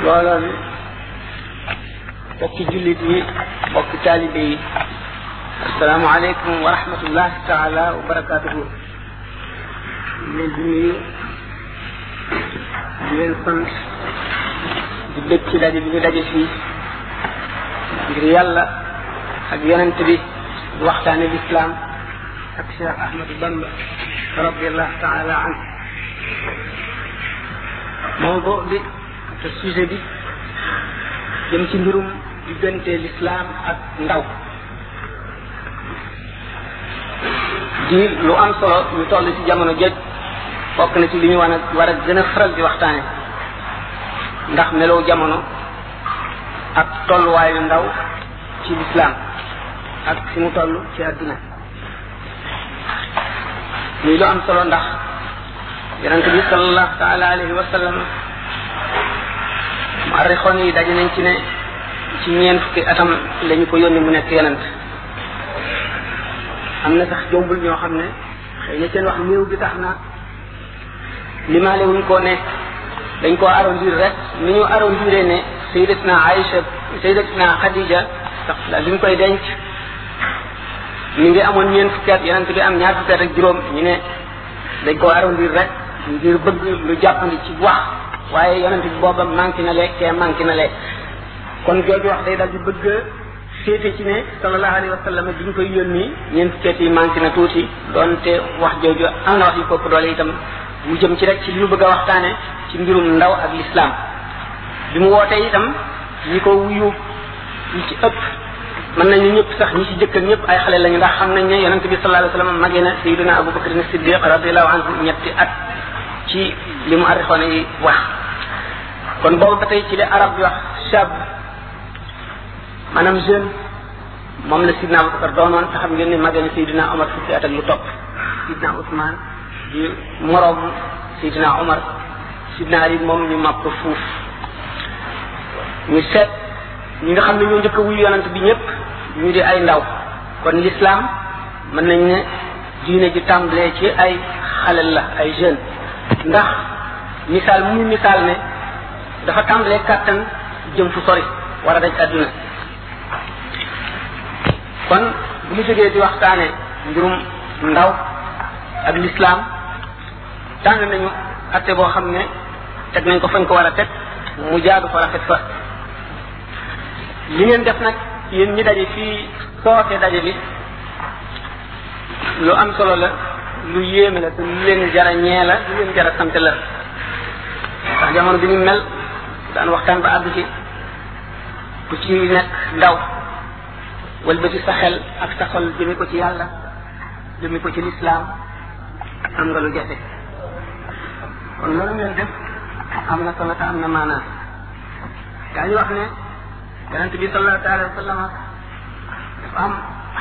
mbooloo mi bokki jullit yi bokki taalibe yi asalaamaaleykum wa rahmatullahi taala wa barakaatuhu di leen di nuyu di leen sant di bëgg ci daje bi ñu daje fii ngir yàlla ak yonent bi waxtaane lislaam ak Cheikh Ahmadou Bamba radiallahu taala anhu mawdu bi te sujet bi jëm ci mbirum diggante lislaam ak ndaw di lu am solo ñu toll ci jamono joj bokk na ci li ñu war a war a gën a faral di waxtaane ndax melow jamono ak tolluwaayu ndaw ci lislaam ak fi mu toll ci àdduna muy lu am solo ndax yonente bi salallahu taala alayhi wa sallam mu arrixoon yi daje nañ ci ne ci ñeen fukki atam lañu ko yónni mu nekk yonent am na sax jombul ñoo xam ne xëy na seen wax néew bi tax na limaale wuñ ko ne dañ ko arrondir rek ni ñu arrondiré ne sayyidatna Aïcha sayyidatna Khadija sax la bi ñu koy denc mi ngi amoon ñeent fukki at yonent bi am ñaar fukki at ak juróom ñu ne dañ ko arrondir rek ngir bëgg lu jàppandi ci wax waaye yonent bi booba manqué na le kee manqué na le kon jooju wax day dal di bëgg féete ci ne sallallahu alayhi wa sallam bi ñu koy yónni ñeent fukki at yi manqué na tuuti donte wax jooju am na wax yu kopp doole itam mu jëm ci rek ci li ñu bëgg a waxtaane ci mbirum ndaw ak lislaam bi mu wootee itam ñi ko wuyu ñi ci ëpp mën nañu ñëpp sax ñi ci jëkk ak ñëpp ay xale lañu ndax xam nañ ne yonente bi sallallahu alayhi wa sallam magee na sayyidina Abu Bakr as-Siddiq radiyallahu anhu ñetti at ci li mu arrixoon yi wax kon boobu ba tey ci li arab bi wax shab maanaam jeune moom la sidna abubakar doonoon te xam ngeen ne magee na sidina omar fukki at ak lu topp sidna ousmane di moroom sidina omar sidna ali moom ñu màpp ko fuuf ñu seet ñi nga xam ne ñoo njëkk a wuyu yonent bi ñëpp ñu di ay ndaw kon l'islam mën nañ ne diine ji tàmbalee ci ay xalel la ay jeune ndax misaal mu misaal ne dafa tàmbalee kàttan jëm fu sori war a daj adduna kon bu ñu jógee di waxtaane mbirum ndaw ak lislaam tànn nañu atte boo xam ne teg nañ ko fañ ko war a teg mu jaadu fa rafet fa li ngeen def nag yéen ñi daje fii soote daje bi lu am solo la lu yéeme la te lu leen jara ñee la lu leen jara sant la ndax jamono bi ñu mel daan waxtaan ba àgg ci ku ci nekk ndaw walbati sa xel ak sa xol jëme ko ci yàlla jëme ko ci lislaam am nga lu jafe kon loolu ngeen def am na solo te am na maanaa daa ñu wax ne yonent bi sallallahu taala wa sallam dafa am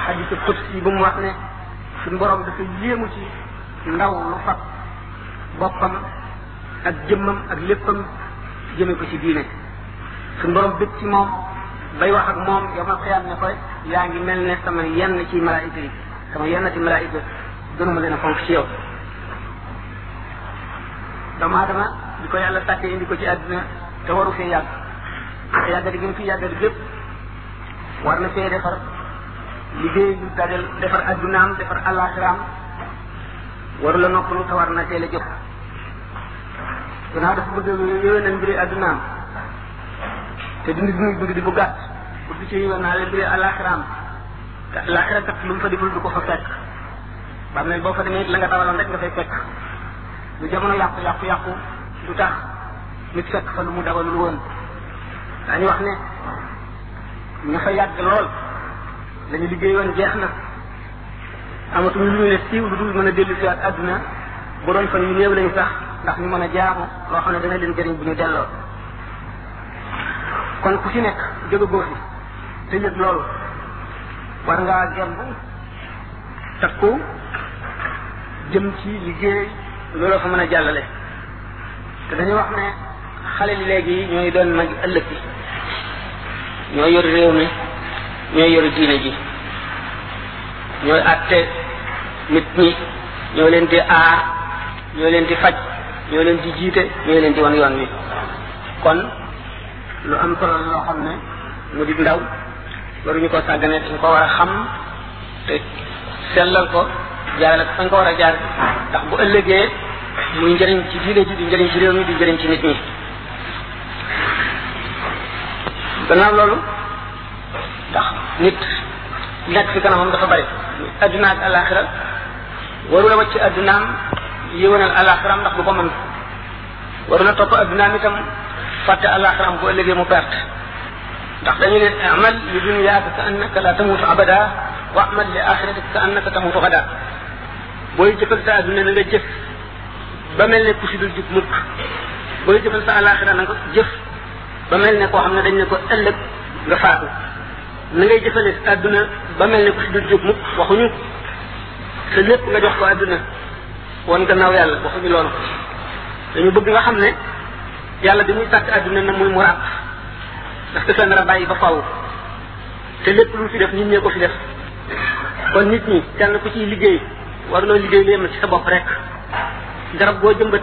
xadisu xudsi bu mu wax ne suñu borom dafa yéemu ci ndaw lu fab boppam ak jëmmam ak léppam jëme ko ci diine suñu borom bëgg ci moom bay wax ak moom yow ma xiyaam ne ko yaa ngi mel ne sama yenn ci malaayika yi sama yenn ci malaayika gënuma leen a fonk ci yow doomu aadama di ko yàlla sàkkee indi ko ci àdduna te waru fee yàgg yàggati gi mu fi yàggati gépp war na fee defar liggéey lu dajal defar addunaam defar àllaaxiraam waru la noppalu te war na teel a jóg gannaaw dafa bëgg yéwénal mbiri addunaam te dund bi muy dund di bu gàtt pour di ci yéwénaale mbiri àllaaxiraam te àllaaxira kat lu mu fa deful du ko fa fekk ba mel boo fa demee la nga dawaloon rek nga fay fekk lu jamono yàqu yàqu yàqu du tax nit fekk fa lu mu daganul woon dañu wax ne ñu fa yàgg lool lañu liggéey woon jeex na amatuñu lu ñu ne siiw lu dul mën a dellu si waat àdduna bu doon fan yu néew lañu sax ndax ñu mën a jaamu loo xam ne dana leen jëriñ bu ñu delloo kon ku ci nekk jóge góor fi te yëg loolu war ngaa gemb takku jëm ci liggéey looloo fa mën a jàllale te dañu wax ne xale li léegi yi ñooy doon mag ëllëg yi ñooy yor réew mi ñooy yor diine ji ñooy àtte nit ñi ñoo leen di aar ñoo leen di faj ñoo leen di jiite ñoo leen di wan yoon wi kon lu am solo loo xam ne mu di ndaw waruñu ko sàggane dañ ko war a xam te sellal ko jaarale ko fañ ko war a jaar ndax bu ëllëgee muy njëriñ ci diine ji di njëriñ ci réew mi di njëriñ ci nit ñi gannaaw loolu ndax nit nekk fi kanamam dafa bari adduna ak alaxira waru la wacc addunaam yëwanal alaxiram ndax du ko mën waru la topp addunaam itam fàtte àllaaxiraam bu ëllëgee mu perte ndax dañu ne amal li dunyaaka ka annaka la tamutu abada wa amal li axiratika ka annaka tamutu xada booy jëfal sa adduna na nga jëf ba mel ne ku si dul jub mukk booy jëfal sa àllaaxira na nga jëf ba mel ne koo xam ne dañ ne ko ëllëg nga faatu na ngay jëfale adduna ba mel ne ku si dul jub mukk waxuñu sa lépp nga jox ko adduna woon gannaaw yàlla waxuñu loolu dañu bëgg nga xam ne yàlla bi muy sàkk àdduna na muy mu ràpp ndax dafa nar a bàyyi ba faw te lépp lu fi def nit ñee ko fi def kon nit ñi kenn ku ciy liggéey war loo liggéey lu yem ci sa bopp rek garab boo jëmbat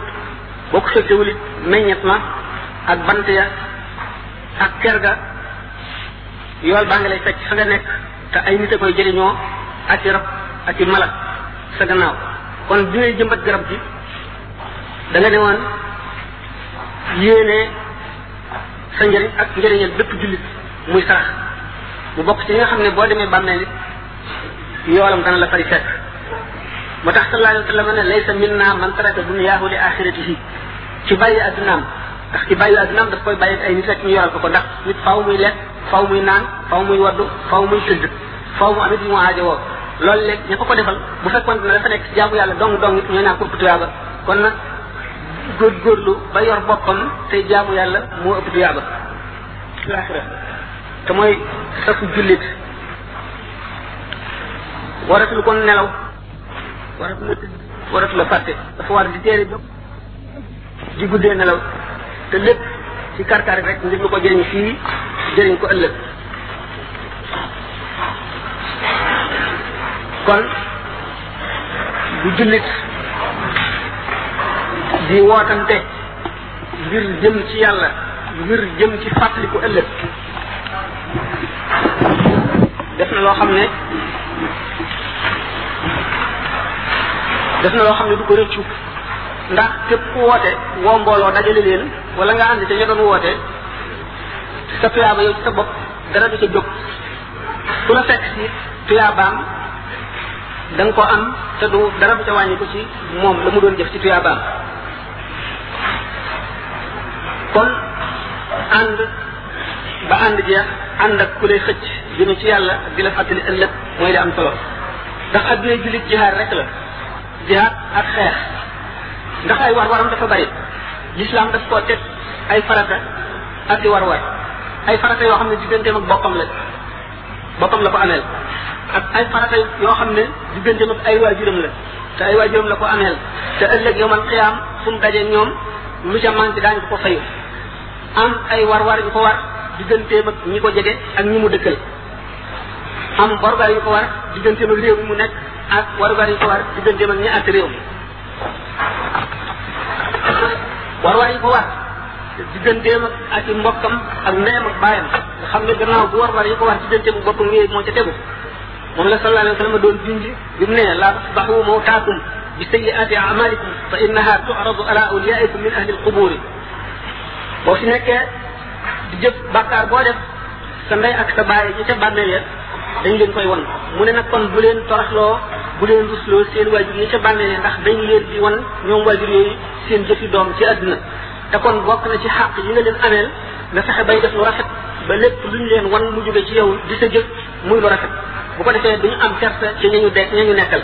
boo ko sottewul it meññet ma ak bant ya ak ker ga yool baa ngi lay fekk fa nga nekk te ay nit a koy jëriñoo ak i rab ak i mala sa gannaaw kon bi ngay jëmbat garab gi da nga ne woon yéene sa njëriñ ak njëriñal bépp jullit muy sarax mu bokk ci nga xam ne boo demee bàmmeel it yoolam dana la fari fekk moo tax sallallahu alayhi wa sallam ne laysa minna man taraka dunyaahu li axiratihi ci bàyyi addunaam ndax ci bàyyi addunaam daf koy bàyyi ay nit rek ñu yoral ko ko ndax nit faaw muy lekk faw muy naan faw muy waddu faw muy sëdd faw mu amit mu aajo woo loolu léeg ña ko ko defal bu fekkoon ne dafa nekk ci jaamu yàlla dong dong it ñooy naa kurku tuyaaba kon nag góorgóorlu ba yor boppam te jaamu yàlla moo ëpp tuyaaba laaxira te mooy safu jullit waratul kon nelaw waratul la tëdd waratul la fàtte dafa war di teere bépp di guddee nelaw te lépp ci karkar rek ngir lu ko jëriñ fii jëriñ ko ëllëg kon bu jullit di wootante ngir jëm ci yàlla ngir jëm ci fàttaliku ëllëg def na loo xam ne def na loo xam ne du ko rëccu ndax képp ku woote woo mbooloo dajale leen wala nga ànd ca ña doon woote sa tuyaaba yow ci sa bopp dara du ca jóg ku la fekk si tuyaabaam da nga ko am te du dara du ca wàññi ko ci moom la mu doon jëf ci tuyaabaam kon ànd ba ànd jeex ànd ak ku lay xëcc jëme ci yàlla di la fàttali ëllëg mooy li am solo ndax adduna jullit jihaar rek la jihaad ak xeex ndax ay war waram dafa bari l'islam daf koo teg ay farata ak i war war ay farata yoo xam ne digganteem ak boppam la boppam la ko ameel ak ay farata yoo xam ne digganteem ak ay waajuram la te ay waajuram la ko ameel te ëllëg yowmal xiyaam fu mu daje ñoom lu ca manqué daañu ko fayu am ay war war yu ko war digganteem ak ñi ko jege ak ñi mu dëkkal am borgar yu ko war digganteem ak réew mi mu nekk ak waru gar yi ko war digganteem ak ñi àtte réew mi waru war yi ko war digganteem ak ak i mbokkam ak ndeyam ak baayam nga xam ne gannaaw bu war war yi ko war digganteem ak boppam yooyu moo ca tegu moom la sallallahu alayhi wa sallam doon junj bi mu ne laa tusbahu mawtaakum bi sayyiati amalikum fa innaha tu'radu ala awliyaikum min ahli alquburi boo fi nekkee di jëf bàkkaar boo def sa ndey ak sa baay ñi ca bàmmeel ya dañ leen koy won mu ne nag kon bu leen toraxloo bu leen rusloo seen waajur yi ca bàmmeel ya ndax dañ leen di won ñoom waajur yooyu seen jëfi doom ci àdduna te kon bokk na ci xàq yi nga leen ameel nga fexe bay def lu rafet ba lépp lu ñu leen wan mu jóge ci yow di sa jëf muy lu rafet bu ko defee duñu am kersa ci ña ñu de ña ñu nekkal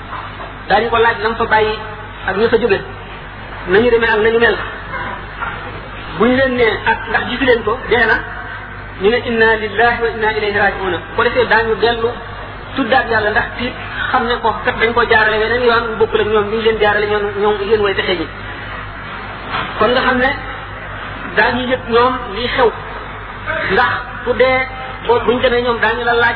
daañu ko laaj lam fa bàyyi ak ña fa jóge nañu demee ak nañu mel bu ñu leen nee ak ndax gisu leen ko dee na ñu ne inna lillahi wa inna ilayhi rajiuna bu ko defee daañu dellu tuddaat yàlla ndax tiit xam ne ko kat dañ ko jaarale weneen yoon bu bokkul ak ñoom bi ñu leen jaarale ñoom ñoom yéen way texe ji kon nga xam ne daañu yëg ñoom lii xew ndax ku dee boo buñ demee ñoom daañu la laaj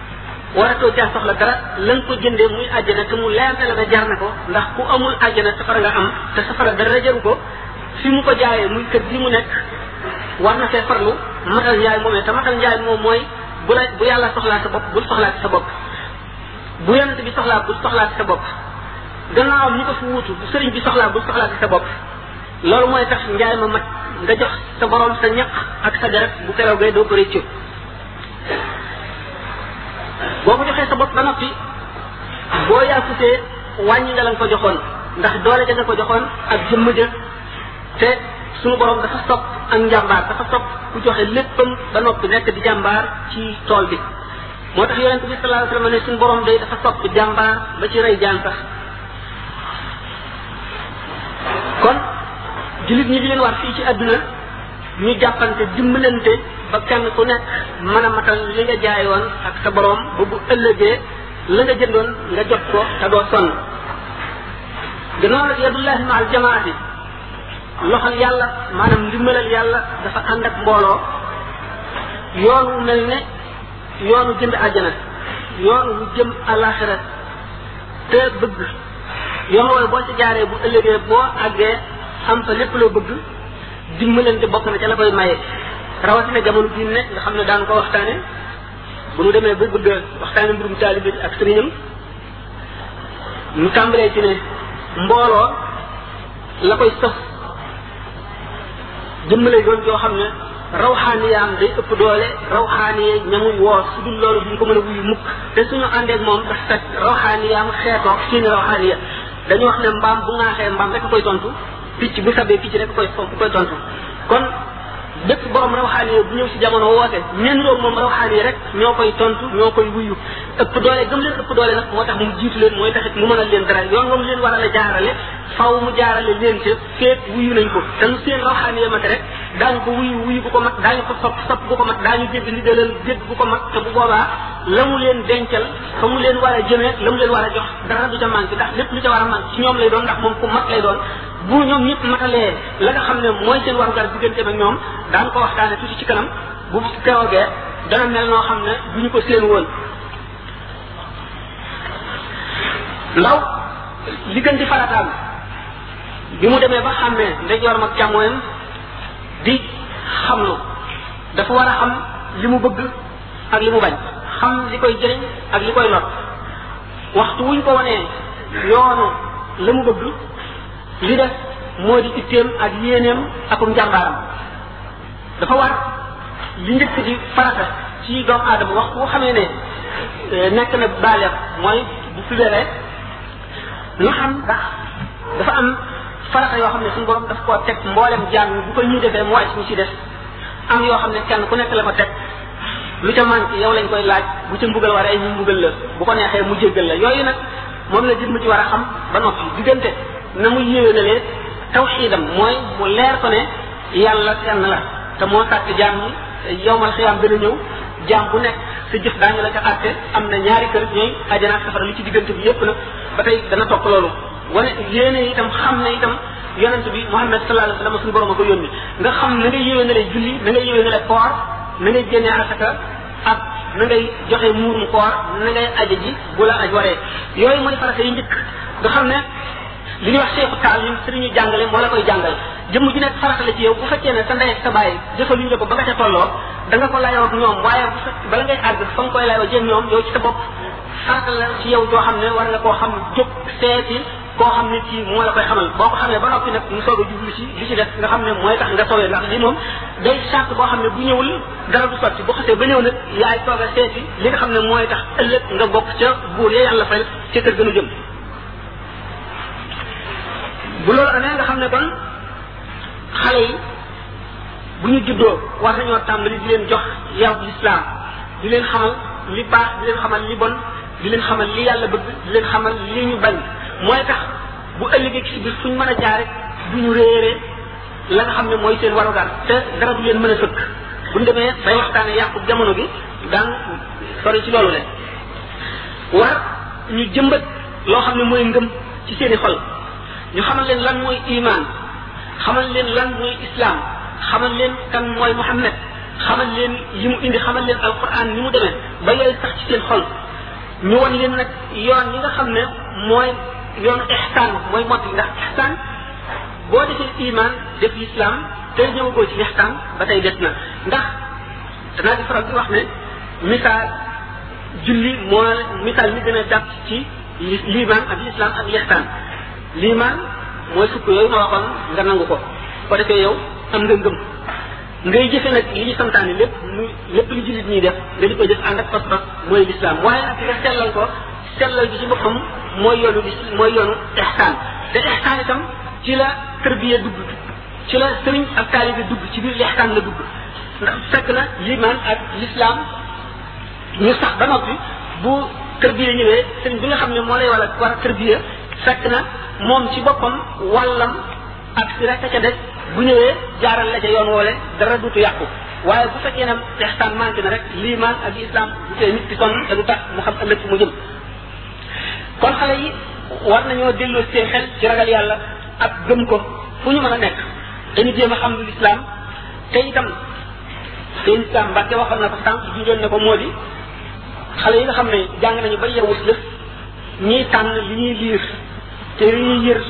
waratoo caa soxla dara la nga ko jëndee muy àjjana te mu leer ne la nga jar na ko ndax ku amul àjjana safara nga am te safara dara jaru ko fi mu ko jaayee muy kër gi mu nekk war na fee farlu matal njaay moomee te matal njaay moom mooy bu la bu yàlla soxlaa sa bopp bul soxlaa sa bopp bu yonent bi soxlaa bul soxlaa sa bopp gannaawam ñu ko fi wuutu bu sëriñ bi soxlaa bul soxlaa sa bopp loolu mooy tax njaay ma mat nga jox sa borom sa ñaq ak sa deret bu keroogee doo ko réccu boo ko joxee sa bopp ba noppi boo yaafutee wàññi nga la nga ko joxoon ndax doole ja nga ko joxoon ak jëmm ja te suñu borom dafa sopp ak njàmbaar dafa sopp ku joxe léppam ba noppi nekk di jàmbaar ci tool bi moo tax yonente bi sallallahu alayhi wasallam ne suñu borom day dafa sopp jàmbaar ba ci rey jaan sax kon jullit ñi di leen war fii ci àdduna ñu jàppante dimbalante ba kenn ku nekk mën a matal li nga jaayoon ak sa borom ba bu ëllëgee la nga jëndoon nga jot ko te doo sonn gannaaw nag yadullahi ma al jamaati loxol yàlla maanaam ndimbalal yàlla dafa ànd ak mbooloo yoon wu mel ne yoonu jënd àjjana yoon wu jëm àllaaxira te bëgg yoon wooyu boo ci jaaree bu ëllëgee boo àggee am fa lépp loo bëgg dimbalante bokk na ca la koy maye rawatina jamono bii nekk nga xam ne daan ko waxtaane bu ñu demee ba bëgg a waxtaane mbirum taalibe ak sëriñam ñu tàmbalee ci ne mbooloo la koy sos jëmmale doon joo xam ne rawxaaniyaam day ëpp doole rawxaaniye ñamuy woo su dul loolu duñ ko mën a wuyu mukk te suñu àndeek moom dafa fekk rawxaaniyaam xeetoo seeni rawxaaniya dañu wax ne mbaam bu ŋaaxee mbaam rek koy tontu picc bu sabee picc rek koy fomp koy tontu kon bépp borom rawxaani bu ñëw si jamono woote ñenn roog moom rawxaani yi rek ñoo koy tontu ñoo koy wuyu ëpp doole gëm leen ëpp doole nag moo tax mu jiitu leen mooy taxit mu mën a leen dara yoon moom leen war a la jaarale faw mu jaarale leen ca féet wuyu nañ ko te lu seen rawxaani ya mat rek daañu ko wuyu wuyu bu ko mat daañu ko sopp sopp bu ko mat daañu jégg ndigalal jégg bu ko mat te bu boobaa la mu leen dencal fa mu leen war a jëmee la mu leen war a jox dara du ca manqué ndax lépp lu ca war a manqué ci ñoom lay doon ndax moom ku mat lay doon bu ñoom ñëpp matalee la nga xam ne mooy seen warugar diggante ak ñoom daan ko waxtaane tuuti ci kanam bu keroogee dana mel noo xam ne du ñu ko seen woon ndaw li gën di farataam bi mu demee ba xàmmee ndeyjooram ak càmmooyam di xamlu dafa war a xam li mu bëgg ak li mu bañ xam li koy jëriñ ak li koy lor waxtu wuñ ko wanee yoonu la mu bëgg li def moo di itteem ak yéeneem akum njàmbaaram dafa war li njëkk di farata ci doomu aadama waxtu wu xamee ne eh, nekk na baaleex mooy bu fibeeree lu xam ndax dafa am farata yoo xam ne suñu borom daf koo teg mboolem jàng bu ko ñuy defee mu wàcc ñu ci def am yoo xam ne kenn ku nekk la ko teg lu ca manqué yow lañ koy laaj bu ca mbugal waree ñu mbugal la bu ko neexee mu jéggal la yooyu nag moom la jëmm ci war a xam ba noppi diggante na mu yéwénalee tawxiidam mooy mu leer ko ne yàlla kenn la te moo sàkk jaam ñi yowmal xiyaam gën a ñëw jaam bu nekk sa jëf daañu la ca àtte am na ñaari kër ñooy ajana ak safara lu ci diggante bi yépp nag ba tey dana topp loolu wane yéene itam xam ne itam yonent bi Muhammad sallallahu alayhi wa sallam suñu borom a ko yónni nga xam na ngay yéwénale julli na ngay yéwénale koor na ngay génne asaka ak na ngay joxe muurum koor na ngay aje ji bu la aj waree yooyu mooy farata yi njëkk nga xam ne li ñuy wax cheikhu taalim sëriñu jàngale moo la koy jàngal jëmm ju nekk farata la ci yow bu fekkee ne sa ndey ak sa bàyyi jëfaluñu la ko ba nga ca tolloo da nga ko layoo ak ñoom waaye bu fekk bala ngay àgg fa nga koy layoo jëm ñoom yow ci sa bopp sart la ci yow joo xam ne war nga koo xam jóg seeti koo xam ne kii moo la koy xamal boo ko xamee ba noppi nag mu soog a jublu ci li ci def nga xam ne mooy tax nga sowee ndax lii moom day sart boo xam ne bu ñëwul dara du sotti bu xasee ba ñëw nag yaay soog a seeti li nga xam ne mooy tax ëllëg nga bokk ca buur ya yàlla fay ca kër gënu jëm bu loolu amee nga xam ne kon xale yi bu ñu juddoo war nañoo tàmbali di leen jox yaw lislaam di leen xamal li baax di leen xamal li bon di leen xamal li yàlla bëgg di leen xamal li ñu bañ mooy tax bu ëllëgee ci biir fu ñu mën a jaare du ñu réere la nga xam ne mooy seen warugar te dara du leen mën a sëkk bu ñu demee bay waxtaane yàqu jamono bi daan sori ci loolu le war ñu jëmbat loo xam ne mooy ngëm ci seeni xol ñu xamal leen lan mooy iman xamal leen lan mooy islam xamal leen kan mooy Muhammad xamal leen yi mu indi xamal leen alquran ni mu demee ba yooyu sax ci seen xol ñu wan leen nag yoon yi nga xam ne mooy yoonu ihsan mooy mott ndax ihsan boo defee iman def l'islam te ñëwagoo ci ihsan ba tey des na ndax danaa di faral di wax ne misaal julli moo misaal mi gën a jàpp ci li liimaan ak lislaam ak lixtaan liimaan mooy sukk yooyu ma waxoon nga nangu ko ko defee yow am nga ngëm ngay jëfe nag li ñu santaane lépp muy lépp lu jullit ñuy def nga di ko jëf ànd ak pas-pas mooy lislaam waaye nag nga sellal ko sellal bi ci boppam mooy yoonu bis mooy yoonu ihsaan te ihsaan itam ci la tërbiya dugg ci la sëriñ ak taalibe dugg ci biir lixtaan la dugg ndax fekk na liimaan ak lislaam ñu sax ba noppi bu tërbiya ñëwee sëriñ bi nga xam ne moo lay wala war a tërbiya fekk na moom ci boppam wàllam ak si rek ca des bu ñëwee jaaral la ca yoon woole dara dutu yàqu waaye bu fekkee ne ihsaan manqué na rek liimaan ak islam bu tee nit ki sonn te du tax mu xam ëllëg fu mu jëm kon xale yi war nañoo delloo seen xel ci ragal yàlla ak gëm ko fu ñu mën a nekk dañu jéem a xam lu lislaam te itam sëñ Sam Mbacke waxoon na ko sànq junjoon na ko moo di xale yi nga xam ne jàng nañu ba yeewus lëf ñiy tànn li ñuy liir te li ñuy yër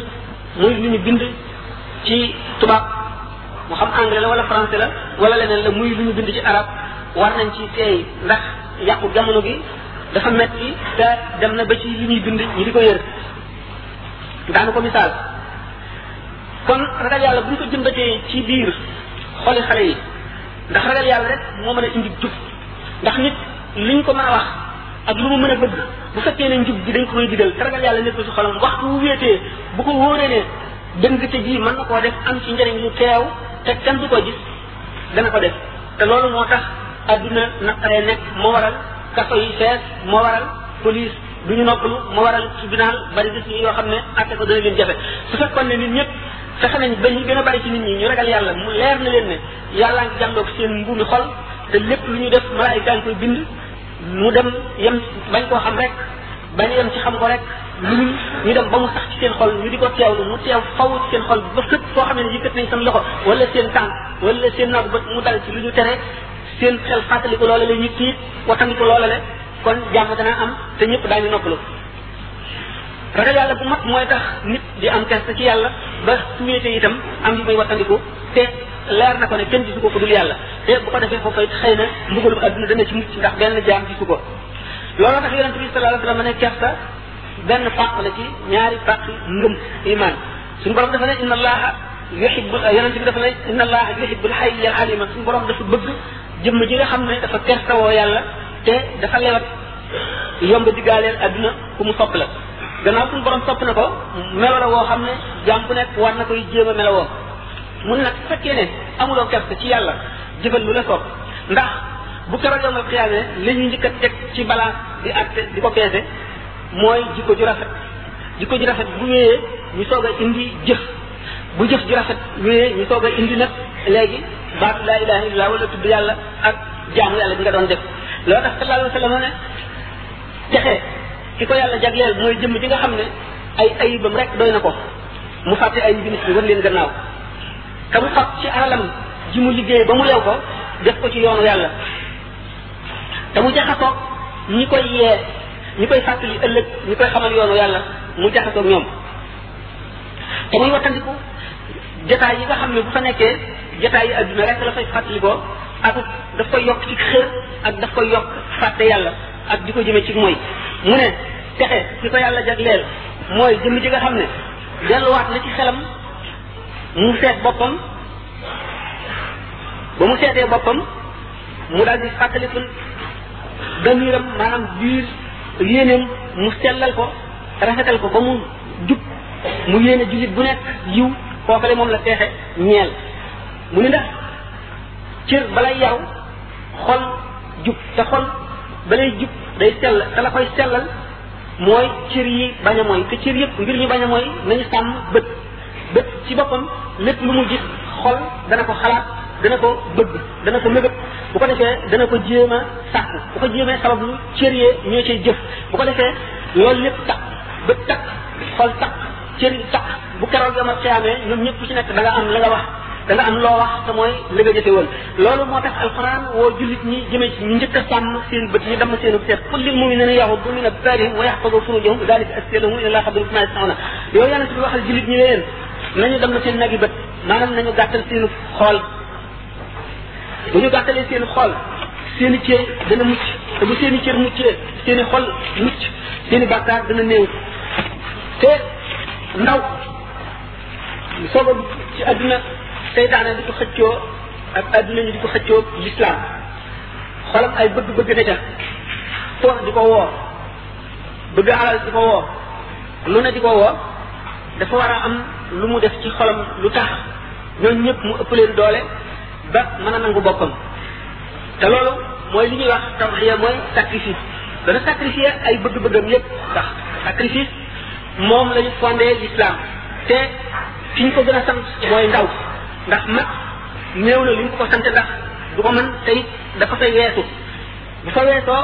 muy li ñu bind ci tubaab mu xam anglais la wala français la wala leneen la muy lu ñu bind ci arab war nañ ci teey ndax yàqu jamono gi dafa metti te dem na ba ci li ñuy bind ñi di ko yër daanu ko misaal kon ragal yàlla bu ñu ko jëmbatee ci biir xoli xale yi ndax ragal yàlla rek moo mën a indi jub ndax nit li ñu ko mën a wax ak lu mu mën a bëgg bu fekkee ne njub bi dañ ko koy digal te ragal yàlla nekkul si xolam waxtu wu wéetee bu ko wóoree ne dëngte ji mën na koo def am ci njëriñ lu teew te kenn du ko gis dana ko def te loolu moo tax adduna naqaree nekk moo waral kaso yi fees moo waral police du ñu noppalu mu waral tribunal bari gis ñi yoo xam ne atte ko dana leen jafe su fekkoon ne nit ñëpp fexe nañ ba ñi gën a bari ci nit ñi ñu ragal yàlla mu leer na leen ne yàlla ngi jàndoog seen mbuumi xol te lépp lu ñu def malaayika ngi koy bind mu dem yem bañ koo xam rek bañ yem ci xam ko rek lu ñu ñu dem ba mu sax ci seen xol ñu di ko teewlu mu teew faw ci seen xol ba fépp foo xam ne yëkkat nañ seen loxo wala seen tànk wala seen nag ba mu dal ci lu ñu tere seen xel fàttaliku loola la ñu tiit wattandiku loola la kon jàmm dana am te ñëpp daañu noppalu ragal yàlla bu mat mooy tax nit di am kersa ci yàlla ba su wéetee itam am yu muy wattandiku te leer na ko ne kenn gisu ko ku dul yàlla te bu ko defee foofa it xëy na mbugalum adduna dana ci mucc ndax benn jaam gisu ko loolu tax yonente bi sallallahu alayhi wasallam ne kersa benn pàq la ci ñaari pàq ngëm iman suñu borom dafa ne inna allaha yuhibbu yonente bi dafa ne inna allaha yuhibbul hayya al alima suñu borom dafa bëgg jëmm ji nga xam ne dafa kersa woo yàlla te dafa lewat yomb diggaaleel adduna ku mu sopp la gannaaw suñu borom sopp na ko melo la woo xam ne jaam bu nekk war na koy jéem a melo woo mun nag su fekkee ne amuloo kersa ci yàlla jëfal lu la sopp ndax bu keroog yomal xiyaame la ñuy njëkk a teg ci balance di atte di ko peese mooy jikko ju rafet jikko ju rafet bu wéyee ñu soog a indi jëf bu jëf ju rafet wéyee ñu soog a indi nag léegi baatu laa ilaha illallah wala tudd yàlla ak jaamu yàlla bi nga doon def loo tax sallallahu alayhi wa sallam ne texe ki ko yàlla jagleel mooy jëmm ji nga xam ne ay ayibam rek doy na ko mu fàtte ay nit ñi war leen gannaaw ka mu fab ci alalam ji mu liggéey ba mu lew ko def ko ci yoonu yàlla te mu jaxasoo ñi koy yee ñi koy fàttali ëllëg ñi koy xamal yoonu yàlla mu jaxasoo ñoom te muy wattandiku jotaay yi nga xam ne bu fa nekkee jotaay yi adduna rek la fay fàttalikoo ak daf koy yokk ci xër ak daf koy yokk fàtte yàlla ak di ko jëme ci mooy mu ne texe ki ko yàlla jagleel mooy jëmm ji nga xam ne delluwaat na ci xelam mu seet boppam ba mu seetee boppam mu daal di fàttaliku damiram maanaam biir yéeneem mu sellal ko rafetal ko ba mu jub mu yéene jullit bu nekk yiw kookale moom la teexe ñeel mu ni ndax cër balay yaru xol jub te xol balay jub day sell te la koy sellal mooy cër yi bañ a mooy te cër yëpp ngir ñu bañ a mooy nañu sàmm bët bët ci boppam lépp lu mu gis xol dana ko xalaat dana ko bëgg dana ko mébét bu ko defee dana ko jéem a sàkku bu ko jéemee sabab lu cër yee ñoo cay jëf bu ko defee loolu lépp takk bët takk xol takk cër yi takk bu keroog yomal xiyaamee ñoom ñëpp ci nekk da nga am la nga wax da nga am loo wax te mooy li nga jëfe woon loolu moo tax alquran woo jullit ñi jëmee ci ñu njëkk a sàmm seen bët ñu damm seen seet qul lil muminina yaxudu min absarihim wa yaxfadu furujahum dalika askanahum ila allah xabru ma yasnauna yow yonent bi waxal jullit ñi leen nañu dem na seen nag yi bët maanaam nañu gàttal seen xool bu ñu gàttalee seen xool seen i cër dana mucc te bu seen i cër muccee seen i xol mucc seen i bàkkaar dana néew te ndaw soog a ci àdduna seytaane di ko xëccoo ak àdduna ñu di ko xëccoo lislaam xolam ay bëgg-bëgg na ca foo di ko woor bëgg alal di ko woo lu ne di ko woo dafa war a am lu mu def ci xolam lu tax ñooñu ñëpp mu ëpp leen doole ba mën a nangu boppam te loolu mooy li ñuy wax tawxiya mooy sacrifice dana sacrifier ay bëgg-bëggam yëpp ndax sacrifice moom lañu fondé l'islam te fi ñu ko gën a sant mooy ndaw ndax mag néew na li ñu ko ko sant ndax du ko mën tey dafa fay weesu bu fa weesoo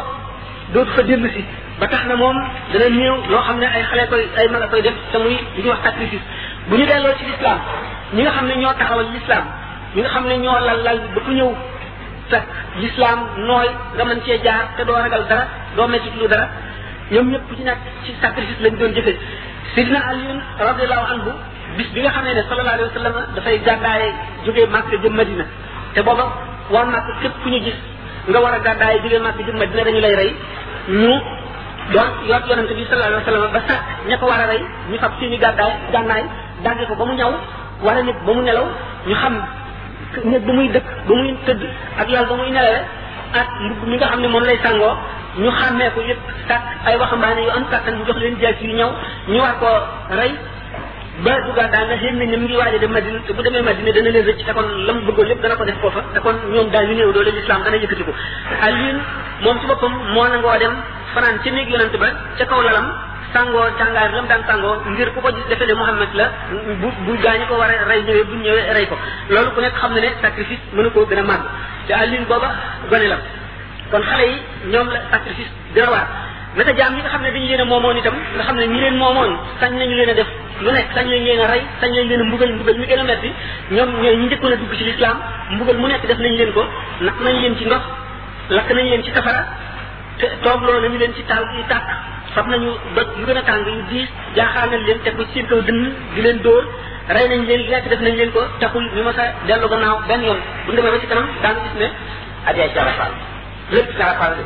dootu fa dellu si ba tax na moom dana néew loo xam ne ay xale koy ay mag a koy def te muy li ñuy wax sacrifice bu ñu delloo ci l'islam ñi nga xam ne ñoo taxawal l'islam ñi nga xam ne ñoo lal lal ba ku ñëw fekk l'islam nooy nga mën cee jaar te doo ragal dara doo metti lu dara ñoom ñëpp ku ci nekk ci sacrifice lañ doon jëfe sidina aliyun radiallahu anhu bis bi nga xamee ne sallallahu alayhi wa sallam dafay gàddaaye jógee Màkka jëm Madina te booba waa Màkka képp ku ñu gis nga war a gàddaay jóge màkk jëm Madina dañu lay rey ñu doon yoot yonente bi sallallahu alayhi wa sallam ba sàkk ña ko war a rey ñu fab seeni gàddaay gànnaay dàgge ko ba mu ñaw war a nit ba mu nelaw ñu xam néeg ba muy dëkk ba muy tëdd ak lal ba muy nelawe ak mbubb mi nga xam ne moom lay sàngoo ñu xàmmee ko yëpp sàkk ay waxambaane yu am kàttan ñu jox leen jaas yu ñaw ñu war koo rey ba dugaa daa nga xémme ne mu ngi waaja dem Madina te bu demee Madina dana leen rëcc te kon la mu bëggoon lépp dana ko def foofa te kon ñoom daal ñu néew doole lislaam dana yëkkati ko Alioune moom ci boppam moo nangoo dem fanaan ci néeg yonent ba ca kaw lalam sàngoo càngaar lam daan sàngoo ngir ku ko gis defe ne Muhammad la bu bu gaañu ko war a rey ñëwee bu ñëwee rey ko loolu ku nekk xam ne ne sacrifice mënu koo gën a màgg te Alioune booba gone la kon xale yi ñoom la sacrifice dina war naka jaam yi nga xam ne dañu leen a moomoon itam nga xam ne ñi leen moomoon sañ nañu leen a def lu nekk sañ nañ leen a rey sañ nañ leen a mbugal mbugal mi gën a metti ñoom ñooy ñi njëkkoon a dugg ci lislaam mbugal mu nekk def nañ leen ko naq nañ leen ci ndox lakk nañ leen ci safara te toog loolu nañu leen ci taal yi tàkk fab nañu doj yu gën a tàng yu diis jaaxaan nañ leen teg ko ci seen kaw dënn di leen dóor rey nañ leen lekk def nañ leen ko taxul ñu ma sa dellu gannaaw benn yoon bu ñu demee ba ci kanam daan gis ne adiyaay ci Fall lépp Cheikh Fall la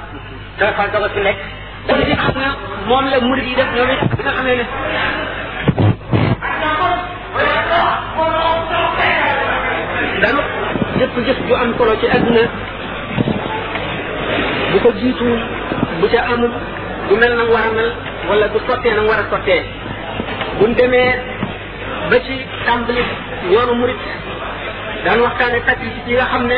Cheikh Fall dogal ci nekk dama ci xam na moom la murid yi def ñoom it bi nga xam ne ne dalu lépp jëf ju am solo ci àdduna bu ko jiituwul bu ca amul du mel na mu war a mel wala du sottee na mu war a sottee buñ demee ba ci tàmbali yoonu murit daan waxtaane takk yi nga xam ne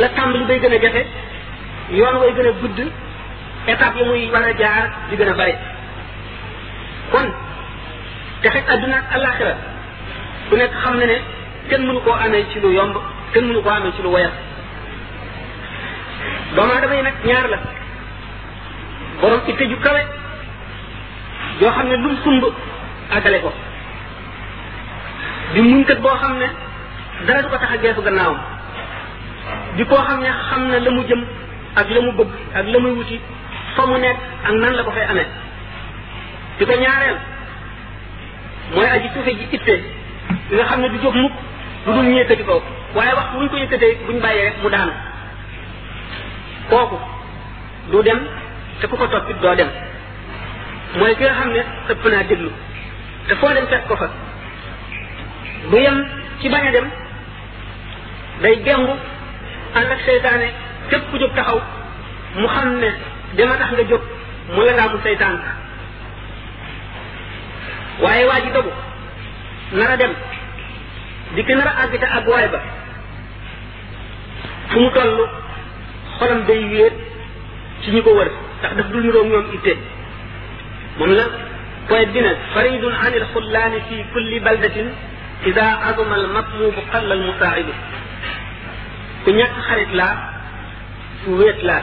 la tàmbali day gën a jafe yoon way gën a gudd étape yi muy war a jaar di gën a bari kon texe àdduna ak alaxira ku nekk xam na ne kenn mënu koo amee ci lu yomb kenn mënu koo amee ci lu woyal doomu aadama yi nag ñaar la borom itte ju kawe yoo xam ne lu mu sumb àggale ko di muñkat boo xam ne dara du ko tax a geesu gannaawam di koo xam ne xam na la mu jëm ak la mu bëgg ak la muy wuti fa mu nekk ak nan la ko fay amee di ko ñaareel mooy aji suufe ji itte li nga xam ne du jóg mukk du dul ñu yëkkati ko waaye wax buñ ko yëkkatee buñ bàyyee rek mu daanu kooku du dem te ku ko toppit doo dem mooy ki nga xam ne ëpp naa déglu te foo dem fekk ko fa bu yem ci bañ a dem day gembu ànd ak seytaane képp ku jóg taxaw mu xam ne dama tax nga jóg mu la laamu seytaan waaye waa ji dogu nar a dem di ki nar a àgg te àgguwaay ba fu mu toll xolam day wéet ci ñi ko wër ndax daf dul niroog ñoom itte moom la poète bi nag faridun an il xullaani fi kulli baldatin ida azuma al matlubu qalla al musaa'idu ku ñàkk xarit laa ku wéet laa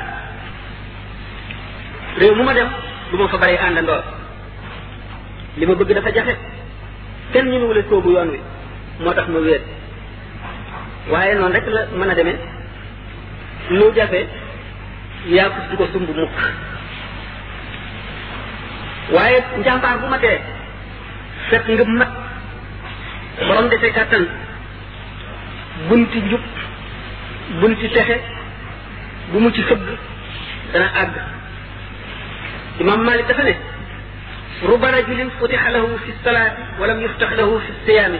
réew mu ma dem du ma fa bari àndandoor li ma bëgg dafa jafe kenn ñu ne wala soobu yoon wi moo tax ma wéet waaye noonu rek la mën a demee lu jafe yaa ko du ko sumb mukk waaye njàmbaar bu matee fekk nga mat borom defee kàttan bunti njub bunti texe bu mu ci fëgg dana àgg imam malik dafa ne ruba rajulin futixa lahu fi salaati walam yuftax lahu fi siyaami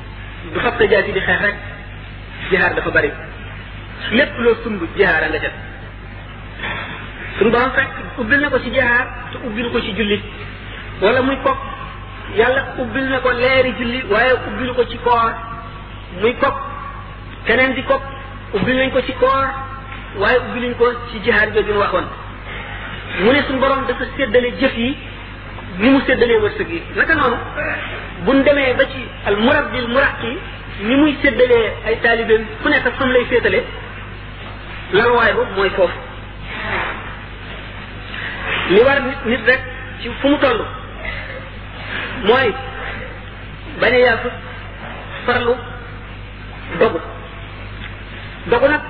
du fab sa jaasi di xeex rek jihaar dafa bari lépp loo sumb jihaar a nga jot suñu borom fekk ubbil na ko ci jihaar te ubbil ko ci julli wala muy kopp yàlla ubbil na ko leeri julli waaye ubbil ko ci koor muy kopp keneen di kopp ubbil nañ ko ci koor waaye ubbil nañ ko ci jihaar jooju ñu waxoon mu ne suñu borom dafa séddale jëf yi ni mu séddalee wërsëg yi naka noonu buñ demee ba ci al murabbil muraqi ni muy séddalee ay taalibeem ku nekk fam lay féetale laluwaay ba mooy foofu li war nit nit rek ci fu mu toll mooy bañ a yàgg farlu dogu dogu nag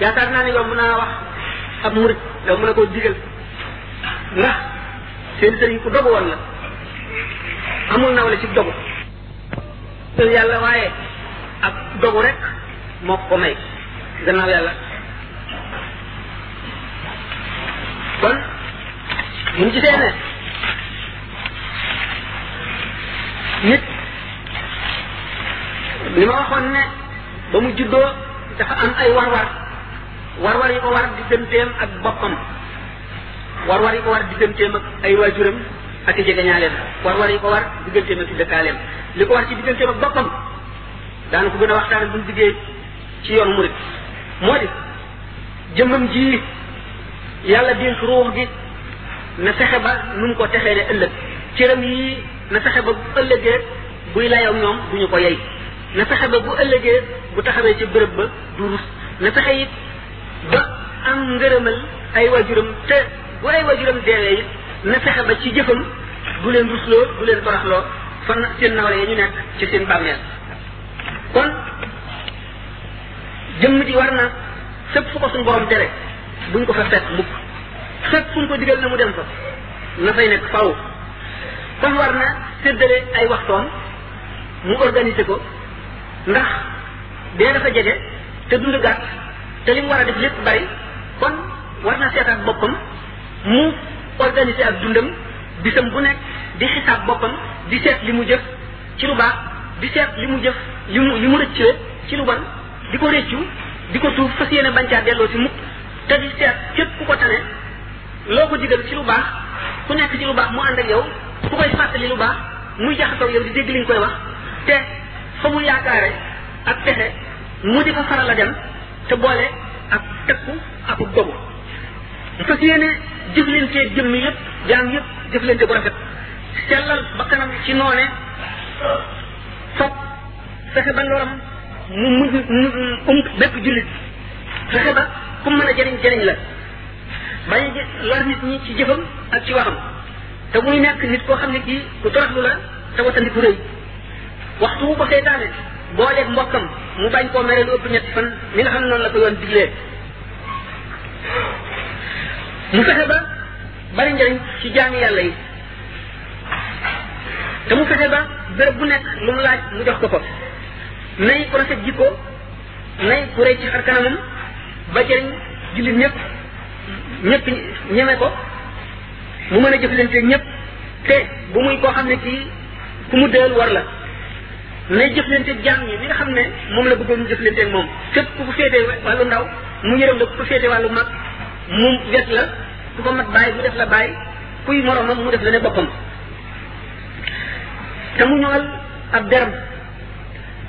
yaakaar naa ne yomb naa wax ab murit yow mën a koo digal ndax seen sëriñ ku dogu woon la amul nawle ci dogu te yàlla waaye ak dogu rek moo ko may gannaaw yàlla kon mun ci dee ne nit li ma waxoon ne ba mu juddoo dafa am ay war-war war war yi ko war digganteem ak boppam war war yi ko war digganteem ak ay waajuram ak i jegeñaaleem war war yi ko war digganteem ak i dëkkaaleem li ko war ci digganteem ak boppam daana ko gën a waxtaane buñ diggee ci yoonu murit moo di jëmmam ji yàlla dénk ruux gi na fexe ba nu mu ko texee ne ëllëg cëram yi na fexe ba bu ëllëgee buy layoo ñoom bu ñu ko yey na fexe ba bu ëllëgee bu taxawee ci bërëb ba du rus na fexe it ba am ngërëmal ay wajuram te bu ay wajuram deewee it na fexe ba ci jëfam du leen rusloo du leen toroxloo fan seen nawle ya ñu nekk ci seen bàmmeel kon jëmm ji war na fépp fu ko suñu borom tere buñ ko fa fekk mukk fépp fu ñu ko digal na mu dem fa na fay nekk faw kon war na séddale ay waxtoom mu organiser ko ndax dee dafa jege te dund gàtt te li mu war a def lépp bari kon war na seetaat boppam mu organiser ak dundam bisam bu nekk di xisaab boppam di seet li mu jëf ci lu baax di seet li mu jëf li mu li mu rëccee ci lu bon di ko réccu di ko tuub fas yéene bañ caa delloo si mukk te di seet képp ku ko tane loo ko digal ci lu baax ku nekk ci lu baax mu ànd ak yow ku koy fàttali lu baax muy jaxasoo yow di dégg li nga koy wax te fa mu yaakaare ak pexe mu di ko faral a dem te boole ak tekku ak dogu fas yéene jëflante jëmm yëpp jaam yëpp jëflante bu rafet sellal ba kanam ci noone fop fexe ba loram mu mu mu um bépp jullit fexe ba ku mën a jëriñ jëriñ la bañ a lor nit ñi ci jëfam ak ci waxam te muy nekk nit koo xam ne kii ku toroxlu la te watandi ku rëy waxtu wu ko seytaane booleeg mbokkam mu bañ koo mere lu ëpp ñetti fan ni nga xam ne noonu la ko yoon diglee mu fexe ba bari njëriñ ci jaami yàlla yi te mu fexe ba béréb bu nekk lu mu laaj mu jox ko ko nay ko rafet jikko nay ku rëy ci xar kanamam ba jëriñ jullit ñëpp ñëpp ñeme ko mu mën a jëflanteeg ñëpp te bu muy koo xam ne kii ku mu deel war la nay jëflanteeg jaam ñi mi nga xam ne moom la bëggoon ñu jëflanteeg moom képp ku ko féetee wàllu ndaw mu yërëm la ku ko féetee wàllu mag mu wet la ku ko mat bàyyi mu def la bàyyi kuy moromam mu def la ne boppam te mu ñoŋal ab deram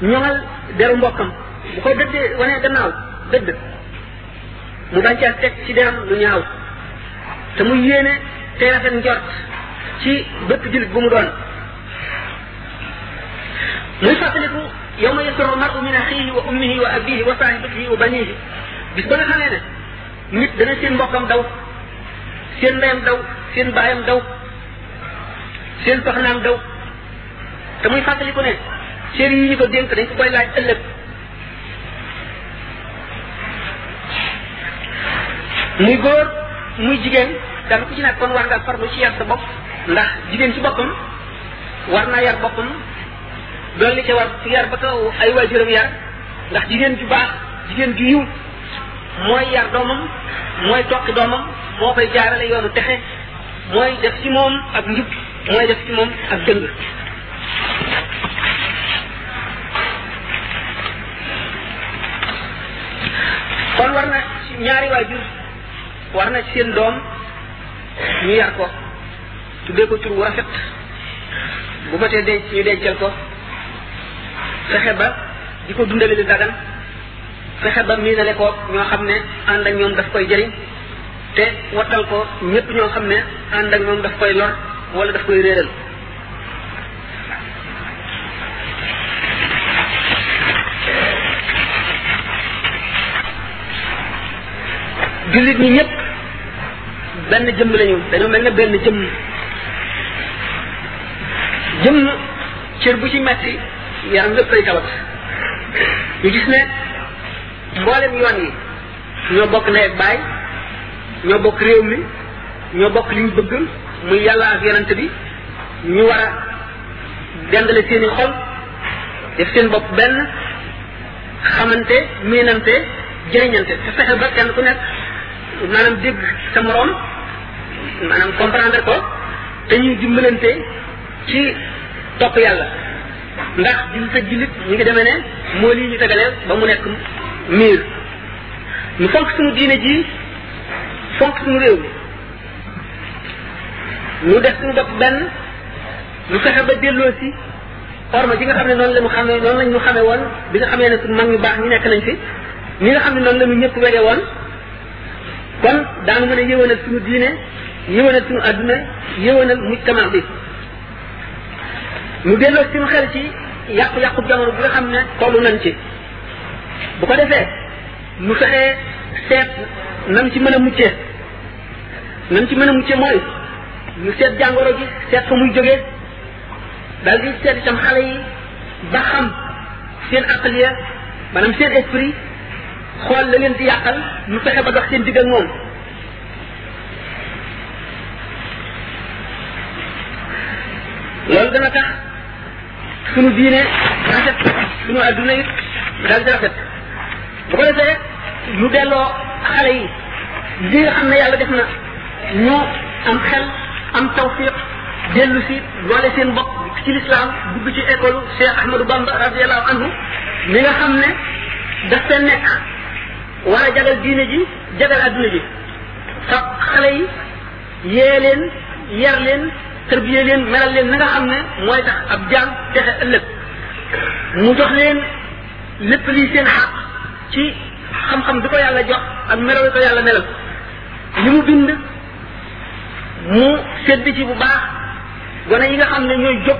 ñoŋal deru mbokkam bu ko dëddee wanee gannaaw dëdd mu bañ caa teg ci deram lu ñaaw te mu yéene tey rafet njort ci bépp jullit bu mu doon muy fàttaliku yow ma yasuru maru min axihi wa ummihi wa abihi wa saahibatihi wa banihi bis ba nga xamee ne nit dana seen mbokkam daw seen ndeyam daw seen baayam daw seen soxnaam daw te muy fàttali ko ne cër yi ñu ko dénk dañ ko koy laaj ëllëg muy góor muy jigéen dana ku ci nekk kon war nga farlu ci yar sa bopp ndax jigéen ci boppam war naa yar boppam doon li ca war ci yar ba ko ay waajuram yar ndax jigéen ju baax jigéen ju yiw mooy yar doomam mooy toqi doomam moo koy jaarale yoonu texe mooy def ci moom ak njub mooy def ci moom ak dëng kon war na ci ñaari waajur war na ci seen doom ñu yar ko tuddee ko tur wu rafet bu matee denc ñu dencal ko fexe ba di ko dundale li dagan fexe ba miinale ko ñoo xam ne ànd ak ñoom daf koy jëriñ te wattal ko ñëpp ñoo xam ne ànd ak moom daf koy lor wala daf koy réeral jullit ñi ñëpp benn jëmm lañu dañoo mel ne benn jëmm jëmm cër bu ci metti yaram lépp lay tawat ñu gis ne mboolem yoon yi ñoo bokk ndey ak baay ñoo bokk réew mi ñoo bokk li ñu bëgg muy yàlla ak yonent bi ñu war a dendale seeni xol def seen bopp benn xamante miinante jëriñante te fexe ba kenn ku nekk maanaam dégg sa moroom maanaam comprendre ko te ñuy dimbalante ci topp yàlla ndax jullit ak jullit ñu ngi demee ne moo lii ñu tegale ba mu nekk miir ñu fonk suñu diine ji fonk suñu réew mi ñu def suñu bopp benn ñu fexe ba delloo si orma ji nga xam ne noonu la ñu xamee noonu lañ ñu xamee woon bi nga xamee ne suñu mag ñu baax ñu nekk nañ fi ñi nga xam ne noonu la ñu ñëpp wege woon kon daanu mën a yëwanal suñu diine yëwanal suñu adduna yëwanal mujtama bi mu delloo suñu xel ci yàqu-yàqu jamono bi nga xam ne tollu nañ ci bu ko defee mu fexee seet nam ci mën a muccee nam ci mën a muccee mooy ñu seet jàngoro ji seet fa muy jógee daal di seet itam xale yi ba xam seen aqliya maanaam seen esprit xool la leen di yàqal ñu fexe ba dox seen digg ak moom loolu dana tax sunu diine rafet sunu adduna it daal di rafet bu ko defee ñu delloo xale yi li nga xam ne yàlla def na ñu am xel am tawfiq dellu si boole seen bopp ci lislaam dugg ci école Cheikh Ahmadou Bamba radiallahu anhu mi nga xam ne daf fee nekk war a jagal diine ji jagal adduna ji fab xale yi yee leen yar leen tërbiyee leen melal leen na nga xam ne mooy tax ab jaam texe ëllëg mu jox leen lépp lii seen xaq ci xam-xam bi ko yàlla jox ak melal bi ko yàlla melal li mu bind mu sedd ci bu baax gone yi nga xam ne ñooy jóg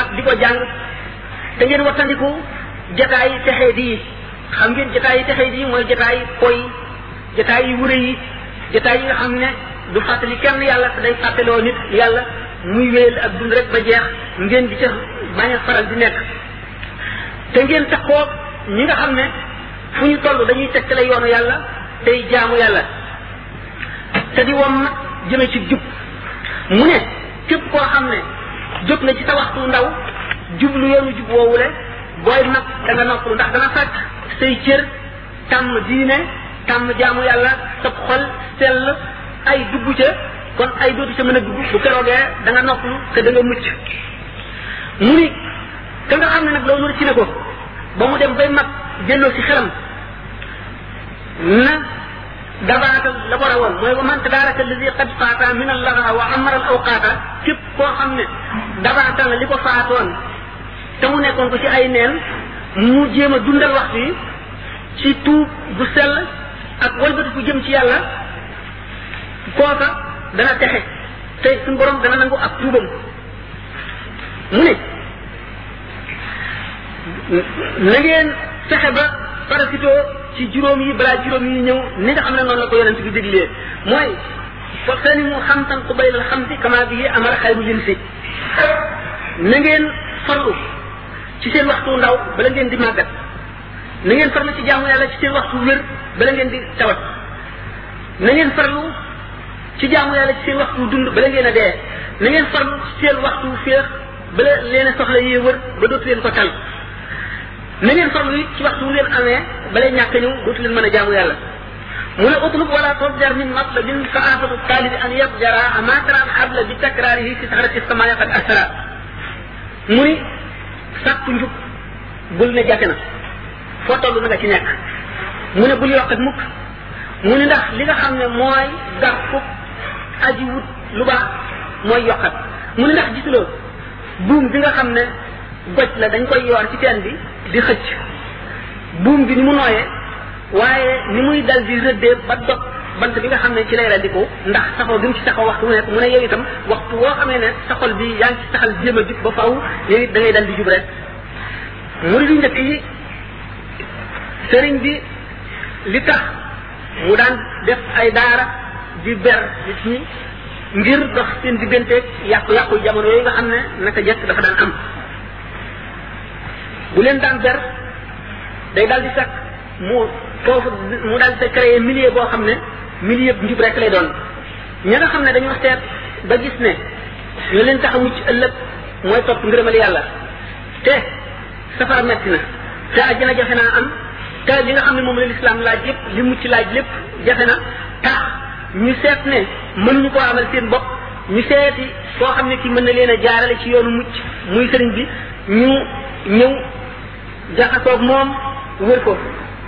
ak di ko jàng te ngeen wattandiku jataay texee di yi xam ngeen jataay texee di yi mooy jataay koy jataay yi wure yi jataay yi nga xam ne du fàttali kenn yàlla te day fàttaloo nit yàlla muy wéyal ak dund rek ba jeex ngeen di ca bañ a faral di nekk te ngeen taxoo ñi nga xam ne fu ñu toll dañuy tegtale yoonu yàlla tey jaamu yàlla te di wam jëme ci jub mu ne képp koo xam ne jóg na ci sa waxtu ndaw jublu yoonu jub woowule booy mag da nga noppalu ndax dana fekk say cër tàmm diine tàmm jaamu yàlla sa xol sell ay dugg ca kon ay dootu ca mën a dugg bu keroogee da nga noppalu te da nga mucc mu ni ka nga xam ne nag loolu rëcc na ko ba mu dem bay mag delloo si xelam na dabaatal la war a woon mooy wa man tabaaraka allazi qad faata min allaxa wa amara al awqaata képp koo xam ne dabaatal na li ko faatoon te mu nekkoon ko ci ay neen mu jéem a dundal waxtu yi ci tuub bu sell ak walbati ku jëm ci yàlla kooka dana texe te suñu borom dana nangu ak tuubam mu ne na ngeen fexe ba parasito ci juróom yi balaa juróom yi ñëw ni nga xam ne noonu la ko yonent bi déglee mooy waxtaani mu xam tan ko baylal xam si kama bi amara xayru lin si na ngeen farlu ci seen waxtu ndaw bala ngeen di màggat na ngeen farlu ci jaamu yàlla ci seen waxtu wér bala ngeen di tawat na ngeen farlu ci jaamu yàlla ci seen waxtu dund bala ngeen a dee na ngeen farlu ci seen waxtu féex bala leen soxla yi wër ba dootu leen ko tal na ngeen farlu it ci waxtu wu ngeen amee balay ñàkk ñëw dootu leen mën a jaamu yàlla mu ne utlub wala tadjar min matlabin fa afatu talibi an yabjara ama tara al habla bi takrarihi fi sahrati samaya qad asra mu ni sàkku njub bul ne jafe na foo toll na nga ci nekk mu ne bul yokkat mukk mu ne ndax li nga xam ne mooy gàkku aji wut lu baax mooy yokkat mu ne ndax gisuloo buum bi nga xam ne goj la dañ koy yoor ci teen bi di xëcc buum bi ni mu nooyee waaye ni muy dal di rëddee ba dog bant bi nga xam ne ci lay radiku ndax saxoo gi mu ci saxoo waxtu mu nekk mu ne yow itam waxtu woo xamee ne saxol bi yaa ngi ci saxal jéem a jub ba faw yow it da ngay dal di jub rek murid yu njëkk yi sëriñ bi li tax mu daan def ay daara di ber nit ñi ngir dox seen digganteeg yàqu-yàqu jamono yooyu nga xam ne naka jekk dafa daan am bu leen daan ber day daal di sàkk mu foofu mu daal di créer milieu boo xam ne milieu njub rek lay doon ña nga xam ne dañoo seet ba gis ne ñu leen tax a mucc ëllëg mooy topp ngërëmal yàlla te safara metti na te àjjana jafe naa am te li nga xam ne moom la lislaam laaj yépp li mu ci laaj lépp jafe na tax ñu seet ne mën ñu ko amal seen bopp ñu seeti koo xam ne ki mën na leen a jaarale ci yoonu mucc muy sëriñ bi ñu ñëw jaxasoog moom wër ko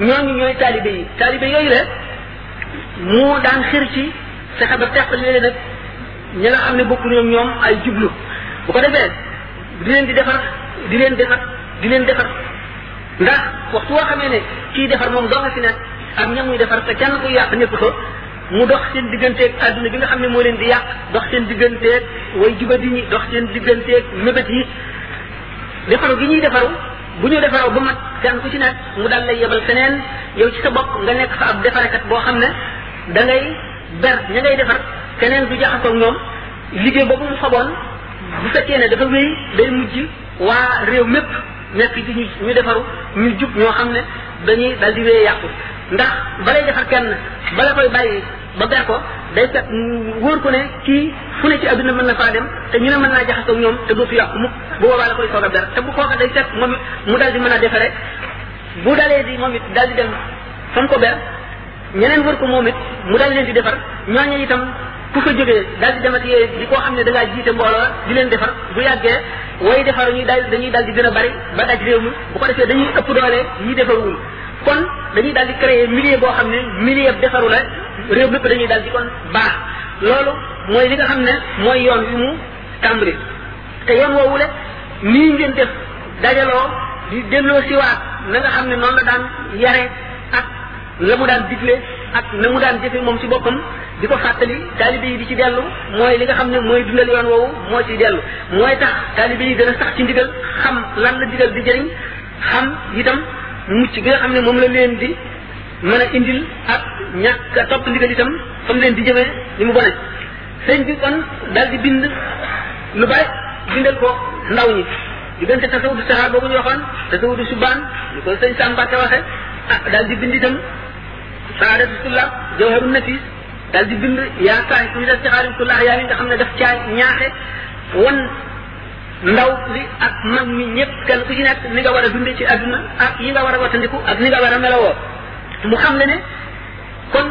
ñooñu ñooy taalibe yi taalibe yooyu la mu daan xër ci fexe ba teqal leen nag ñi nga xam ne bokku ñoom ñoom ay jublu bu ko defee di leen di defar di leen defar di leen defar ndax waxtu woo xamee ne kii defar moom doo nga fi nekk ak ñam muy defar te kenn kuy yàq nekku fa mu dox seen digganteeg àdduna bi nga xam ne moo leen di yàq dox seen digganteeg way jubadi ñi dox seen digganteeg mébét yi defaru gi ñuy defaru bu ñu defaroo ba mat kenn ku ci nekk mu daal lay yebal feneen yow ci sa bopp nga nekk fa ab defarekat boo xam ne da ngay ber ña ngay defar keneen du jaxasoo ñoom liggéey boobu mu faboon bu fekkee ne dafa wéy day mujj waa réew mépp nekk ci ñu ñu defaru ñu jub ñoo xam ne dañuy dal di wéy yàqu ndax balay defar kenn bala koy bàyyi ba ber ko day fekk mu wóor ko ne kii fu ne ci adduna mën na faa dem te ñu ne mën naa jaxasoo ak ñoom te dootu yàqu mukk bu boobaa la koy soog a ber te bu kooka day fekk moom it mu dal di mën a defare bu dalee di moom it dal di dem fa mu ko ber ñeneen wër ko moom it mu dal leen di defar ñooñu itam ku fa jógee daal di demati yee di koo xam ne da ngaa jiite mbooloo di leen defar bu yàggee way defar ñuy daal dañuy daal di gën a bari ba daj réew mi bu ko defee dañuy ëpp doole ñi defarul kon dañuy daal di créer milieu boo xam ne milieu defaru la réew mépp dañuy daal di kon baax loolu mooy li nga xam ne mooy yoon wi mu tàmbali te yoon woowu le nii ngeen def dajaloo di delloo siwaat na nga xam ne noonu la daan yare ak la mu daan digle ak na mu daan jëfe moom ci boppam di ko fàttali taalibe yi di ci dellu mooy li nga xam ne mooy dundal yoon woowu moo ciy dellu mooy tax taalibe yi gën a sax ci ndigal xam lan la digal di jëriñ xam itam mucc gi nga xam ne moom la leen di mën a indil ak ñàkk a topp ndigal itam fa mu leen di jëmee ni mu bone sëñ bi kon dal di bind lu bari bindal ko ndaw ñi diggante tasawudu saxaar boobu ñu waxoon tasawudu subaan ñu ko sëñ Samba Mbacke waxe ah dal di bind itam saadatu sulla jawharu nafis dal di bind yaa saay ñu def ci xaarim sulla yaa ngi nga xam ne daf caa ñaaxe wan ndaw li ak mag mi ñëpp kenn ku ci nekk ni nga war a dunde ci àdduna ak yi nga war a wattandiku ak ni nga war a melawoo mu xam ne ne kon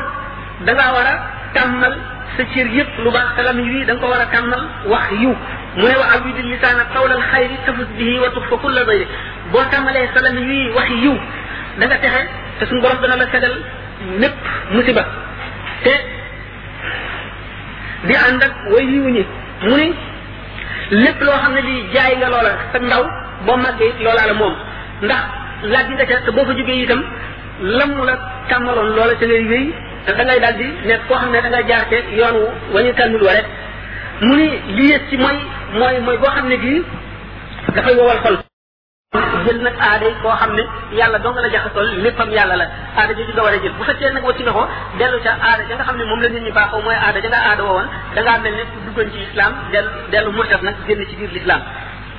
da ngaa war a tàmmal sa cër yëpp lu baax te lamiñ wi da nga ko war a tàmmal wax yiw mu ne wa awidi lisaana qawlal xayri tafus bihi wa tukfa kulla dayri boo tàmmalee sa lamiñ wi wax yiw da nga texe te suñu borom dana la fegal mépp musiba te di ànd ak way yiw ñi mu ni lépp loo xam ne di jaay nga loola sa ndaw boo màggee it loolaa la moom ndax laaj nga ca te boo fa jógee itam lam mu la tàmmaloon loola ca ngay wéy te da ngay daal di nekk koo xam ne da nga jaar te yoon wu wa ñu tànnul wa rek mu ni li yées ci mooy mooy mooy boo xam ne gii dafay wowal xol jël nag aada yi koo xam ne yàlla dong la jaxasool léppam yàlla la aada ji nga war a jël bu fekkee nag wacci nga ko dellu ca aada ja nga xam ne moom la nit ñi baaxoo mooy aada ja nga aada woowoon da ngaa mel ne duggoon ci islam dellu dellu murtat nag génn ci biir l'islam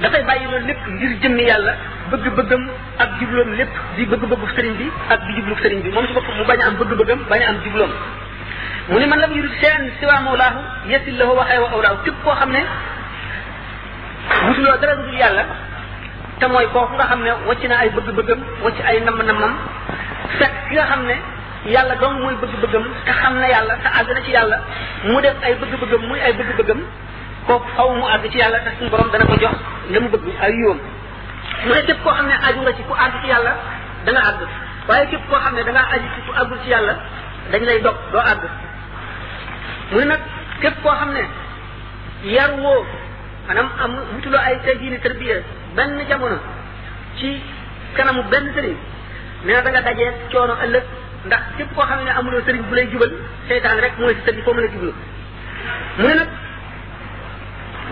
dafay bàyyi loolu lépp ngir jëmmi yàlla bëgg-bëggam ak jubloom lépp di bëgg-bëggu sëriñ bi ak di jublu sëriñ bi moom ci boppam mu bañ a am bëgg-bëggam bañ a am jubloom mu ni man lam yurid seen siwa mawlaahu yesil lahu waxee wa awlaahu képp koo xam ne wutuloo dara dul yàlla te mooy kooku nga xam ne wacc na ay bëgg-bëggam wacc ay namm-nammam fekk ki nga xam ne yàlla dong mooy bëgg-bëggam te xam na yàlla te àgg na ci yàlla mu def ay bëgg-bëggam muy ay bëgg-bëggam kooku faw mu àgg ci yàlla te suñu borom dana ko jox la mu bëgg ay yoon mu ne képp koo xam ne aju nga ci ku àgg ci yàlla da nga àgg waaye képp koo xam ne da ngaa aju ci ku àggul ci yàlla dañ lay dog doo àgg mu ne nag képp koo xam ne yar woo maanaam am wutuloo ay teggini tarbiya benn jamono ci kanamu benn sëriñ nee na da nga dajee coono ëllëg ndax képp koo xam ne amuloo sëriñ bu lay jubal seytaan rek mooy si sëriñ foo mën a jublu mu ne nag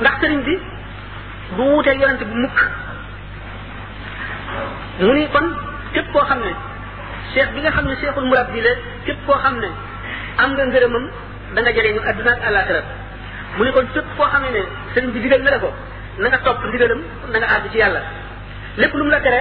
ndax sëriñ bi du wuuteeg yonent bu mukk mu ni kon képp koo xam ne cheikh bi nga xam ne cheikhul murabbi la képp koo xam ne am nga ngërëmam da nga jëriñu adduna ak àllaaxira mu ni kon képp koo xam ne sëriñ bi digal na la ko na nga topp ndigalam na nga àgg ci yàlla lépp lu mu la tere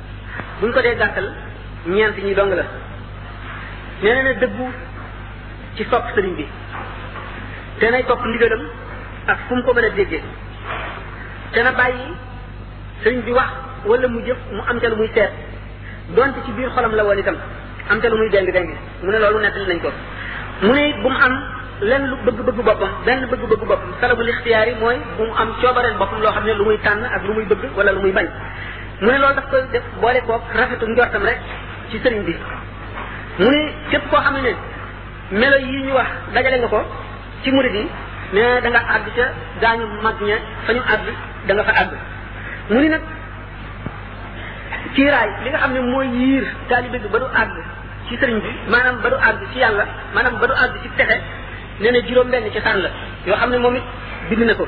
buñ ko dee gàttal ñeent ñi dong la nee na ne dëggu ci sopp sëriñ bi te nay topp ndigalam ak fu mu ko mën a déggee te na bàyyi sëriñ bi wax wala mu jëf mu am ca lu muy seet donte ci biir xolam la woon itam am ca lu muy deng deng mu ne loolu nettali nañ ko mu ne it bu mu am lenn lu bëgg-bëgg boppam benn bëgg-bëgg boppam talabul ixtiyaar yi mooy bu mu am coobareel boppam loo xam ne lu muy tànn ak lu muy bëgg wala lu muy bañ mu ne loolu daf koy def boole koog rafetu njortam rek ci sëriñ bi mu ne képp koo xam ne melo yi ñu wax dajale nga ko ci murid yi ne da nga àgg ca gaañu mag ña fa ñu àgg da nga fa àgg mu ni nag kiiraay li nga xam ne mooy yiir taalibe bi ba du àgg ci sëriñ bi maanaam ba du àgg ci yàlla maanaam ba du àgg ci texe nee na juróom benn ci sànn la yoo xam ne moom it bind na ko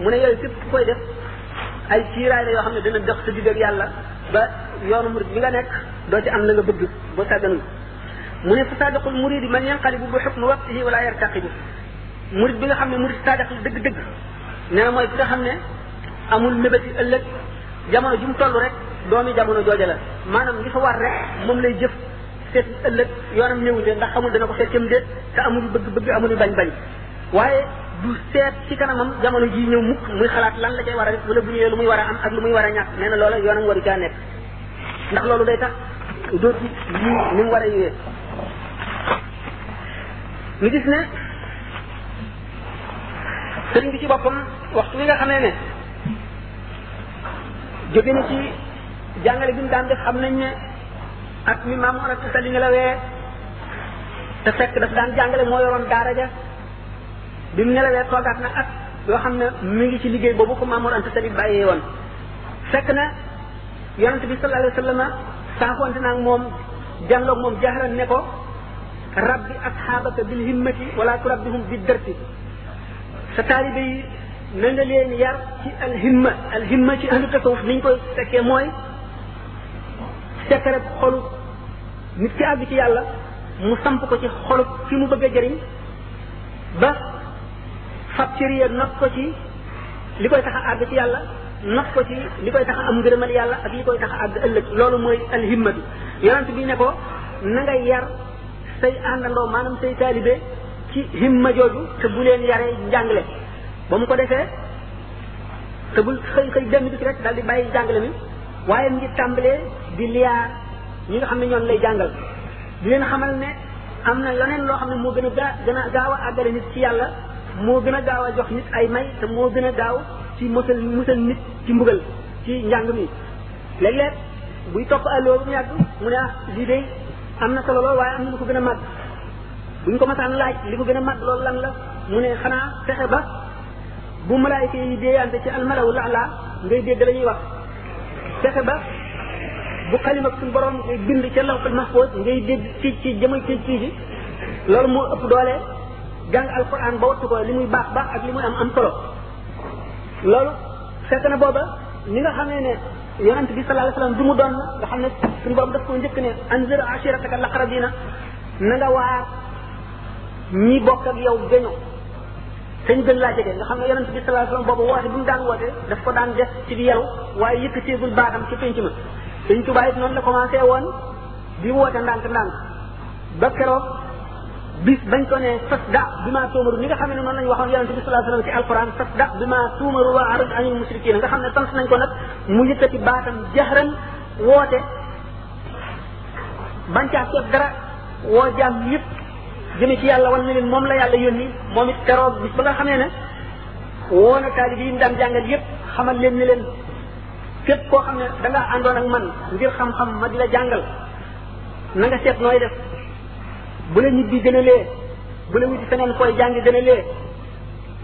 mu ne yooyu képp ku koy def ay ciiraay la yoo xam ne dana dox sa digg ak yàlla ba yoonu murid bi nga nekk doo ci am la nga bëgg boo sàgganul mu ne fa saadiqul muridi man yanqalibu bi xukmi waqtihi wala yartaqibu murid bi nga xam ne murid saadiq la dëgg-dëgg nee na mooy bi nga xam ne amul mébéti ëllëg jamono ju mu toll rek doomi jamono jooja la maanaam li fa war rek moom lay jëf seet ëllëg yoonam néewu ndax xamul dana ko fekkam déet te amul bëgg-bëgg amul bañ-bañ waaye du seet ci kanamam jamono ji ñëw mukk muy xalaat lan la cay war a def wala bu ñëwee lu muy war a am ak lu muy war a ñàkk nee na loola yoonam waru caa nekk ndax loolu day tax dootu yi ni mu war a yëwee ñu gis ne sëriñ bi ci boppam waxtu wi nga xamee ne jóge na ci jàngale bi mu daan def xam nañ ne at mi maam Mor Anta Sali nelawee te fekk daf daan jàngale moo yoroon daara ja bi mu nelawee toogaat na at yoo xam ne mu ngi ci liggéey boobu ko maam Mor Anta Sali bàyyee woon fekk na yonent bi sallallahu alayhi wa sallam saafoonte naa moom jànloog moom jaaxlan ne ko rabbi asxaabaka bil himmati wala turabbihum bi dërti sa taalibe yi na nga leen yar ci alhimma alhimma ci ahlu tasawuf niñ koy fekkee mooy secret xolu nit ki àgg ci yàlla mu samp ko ci xolu fi mu bëgg a jëriñ ba fab cër ya not ko ci li koy tax a àgg ci yàlla not ko ci li koy tax a am ngërëmal yàlla ak li koy tax a àgg ëllëg loolu mooy alhimma bi yonent bi ne ko na nga yar say àndandoo maanaam say taalibe ci himma jooju te bu leen yaree njàngale ba mu ko defee te bul xëy xëy benn bi ci rek daal di bàyyi njàngale mi waaye mu ngi tàmbalee di liyaar ñi nga xam ne ñoom lay jàngal di leen xamal ne am na leneen loo xam ne moo gën a gaa gën a gaaw a àggale nit ci yàlla moo gën a gaaw a jox nit ay may te moo gën a gaaw ci musal musal nit ci mbugal ci njàng mi léeg-léeg buy topp àlloo ba mu yàgg mu ne ah lii de am na solo lool waaye am na lu ko gën a màgg buñ ko masaan laaj li ko gën a màgg loolu lan la mu ne xanaa fexe ba bu malaayika yi déeyante ci almalaw laala ngay dégg la ñuy wax fexe ba bu xalima suñu borom ngay bind ca lawxul mahfuz ngay dégg ci ci jëmal ci ci ji loolu moo ëpp doole jàng alquran ba wattu ko li muy baax baax ak li muy am am solo loolu fekk na booba ni nga xamee ne yonent bi sallallahu alayhi wasallam du mu doon nga xam ne suñu borom daf ko njëkk ne anzir ashirataka laqrabina na nga waar ñi bokk ak yow gaño te ñu gën laa jege nga xam ne yonent bi sallallahu alayhi wasallam boobu woote bu mu daan woote daf ko daan def ci di yaru waaye yëkkateegul baatam ci penc ma sëñ Tuubaa it noonu la commencé woon di woote ndànk ndànk ba keroog bis bañ ko ne fas da bi maa tuumaru ni nga xam ne noonu lañ waxoon yonente bi sallallahu alayhi wasallam ci alquran fas da bi maa tuumaru wa arid anil musrikin nga xam ne sant nañ ko nag mu yëkkati baatam jaxran woote bañ caa seet dara woo jaam yëpp jëme ci yàlla wan na leen moom la yàlla yónni moom it keroog bis ba nga xamee ne woo na taalib yi mu daan jàngal yépp xamal leen ne leen képp koo xam ne da nga àndoon ak man ngir xam-xam ma di la jàngal na nga seet nooy def bu la ñibbi gën a lee bu la wuti feneen koy jàng gën a lee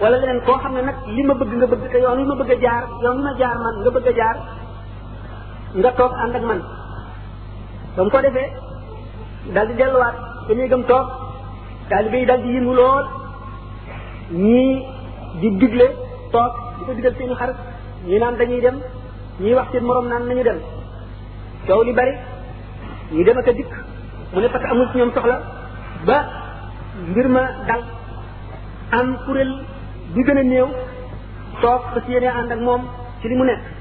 wala leneen koo xam ne nag li ma bëgg nga bëgg te yoon wi ma bëgg a jaar yoon wi ma jaar man nga bëgg a jaar nga toog ànd ak man ba mu ko defee dal di delluwaat ba muy gëm toog taalibe yi dal di yëngu lool ñii di digle toog di ko digal seeni xar ñi naan dañuy dem ñii wax seen morom naan nañu dem coow li bari ñu dem ak a dikk mu ne parce que amul ci ñoom soxla ba mbir ma dal am kuréel bi gën a néew toog fas yéene ànd ak moom ci li mu nekk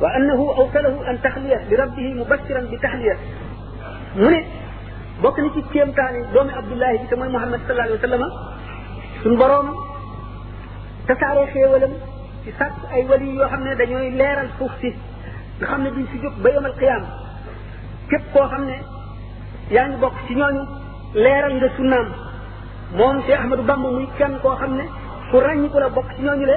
wa annahu awsalahu an taxliya li rabbihi mubashiran bi taxliya mu ne bokk na ci kéemtaani doomi abdullahi bi te mooy muhammad sallallahu alayhi wa sallam suñu boroom tasaaroo xéewalam ci sàkk ay wali yoo xam ne dañooy leeral suuf si nga xam ne duñ si jóg ba yomal qiyaam képp koo xam ne yaa ngi bokk ci ñooñu leeral nga sunnaam moom Cheikh Ahmadou Bamba muy kenn koo xam ne ku ràññi ko la bokk ci ñooñu le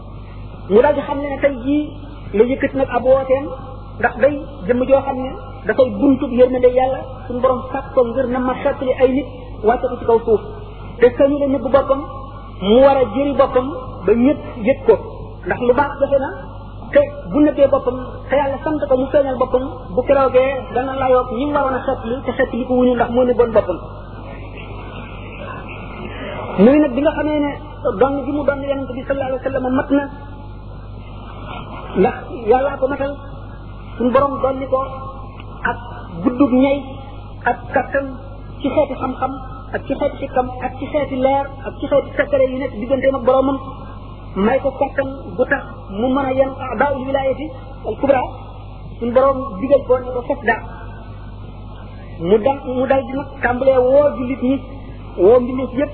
mu daal di xam ne ne tey jii la yëkkati nag ab wooteem ndax day jëmm joo xam ne dafay buntu yërmande yàlla suñu borom sàkk ko ngir na ma xettali ay nit wàcce ko ci kaw suuf te sañu la nëbb boppam mu war a jëri boppam ba ñëpp yëg ko ndax lu baax jafe na te bu nëbbee boppam te yàlla sant ko mu feeñal boppam bu keroogee dana layoog ñi mu waroon a xettali te xettali ko wuñu ndax moo nëbboon boppam muy nag bi nga xamee ne doon gi mu doon yonent bi sallallahu alayhi wa sallam mat na ndax yàllaa ko matal suñu borom dolli ko ak guddub ñey ak kattan ci xeeti xam-xam ak ci xeeti xikkam ak ci xeeti leer ak ci xeeti sekkare yi nekk digganteem ak boromam may ko kattan bu tax mu mën a yen daawul wilaayati al kubra suñu borom digal ko ne ko fas daa mu dal mu dal di nag tàmbalee woo jullit ñi woo mbindeef yépp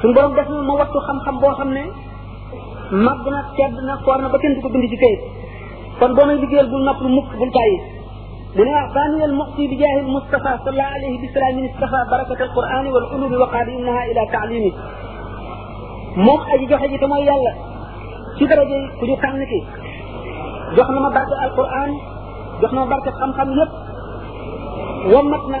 suñu borom def na ma wattu xam-xam boo xam ne màgg na tedd na foor na ba kenn du ko bind ci kayit kon boo may liggéeyal bul nopp lu mukk bul tàyyi mu ne ah baaniyal muqti bi jaahil Mustafa sallallahu alayhi bi salaamin istafa barakat al qurani wal ulumi wa qaadi innaha ila taalimi moom aji joxe ji te mooy yàlla ci daraje ku ñu tànn ki jox na ma barke alquran jox na ma barke xam-xam yëpp wommat na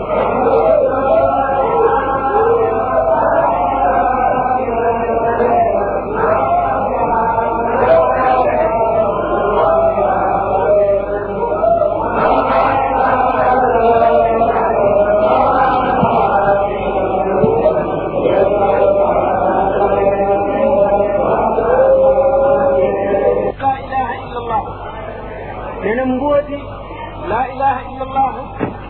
laa ilaha illa allah nee na mbooti laa ilaha illa allah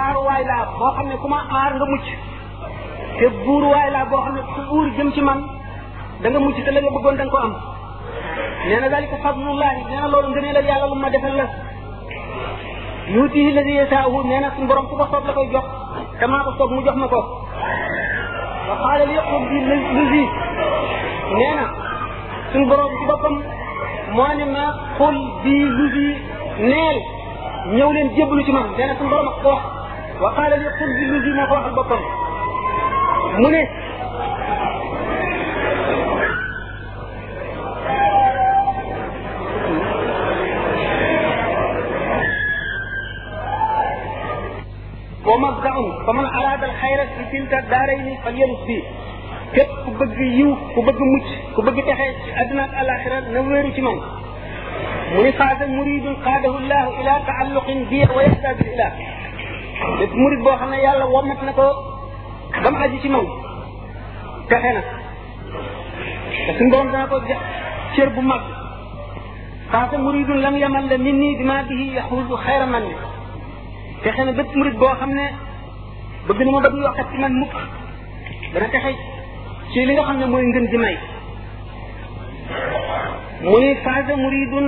aar waay laa boo xam ne ku ma aar nga mucc te buur waay laa boo xam ne ku buur jëm ci man da nga mucc te la nga bëggoon da nga ko am nee na dalika fadlullahi nee na loolu ngënee la yàlla lu ma defal la yuutihi ladi yasaahu nee na suñu borom ku ko soob la koy jox te maa ko soob mu jox ma ko wa qaala li yaqub bi lëzi nee na suñu borom ci boppam moo ne ma xul bii lëzi neel ñëw leen jébbalu ci man nee na suñu borom ak ko wax wa qaala li qul bi lusi moo ko waxal boppam mu ne wa mabdaun fa man araada al xayra fi tilka daarayni fal yalus bi képp ku bëgg yiw ku bëgg mucc ku bëgg texe ci àdduna ak alaxira na wéeru ci man mu ni faasa muridun qaadahu llahu ila taalluqin bi wa yahda bil ilah bépp murid boo xam ne yàlla womat na ko ba mu aji ci moom texe na te suñu borom dana ko jox cër bu mag faasa muridun lam yamal la min nii bima bihi yaxuusu xayra man ni texe na bépp murid boo xam ne bëgg na ma ba du yokkat ci man mukk dana texe ci li nga xam ne mooy ngën di may mu ni faaza muridun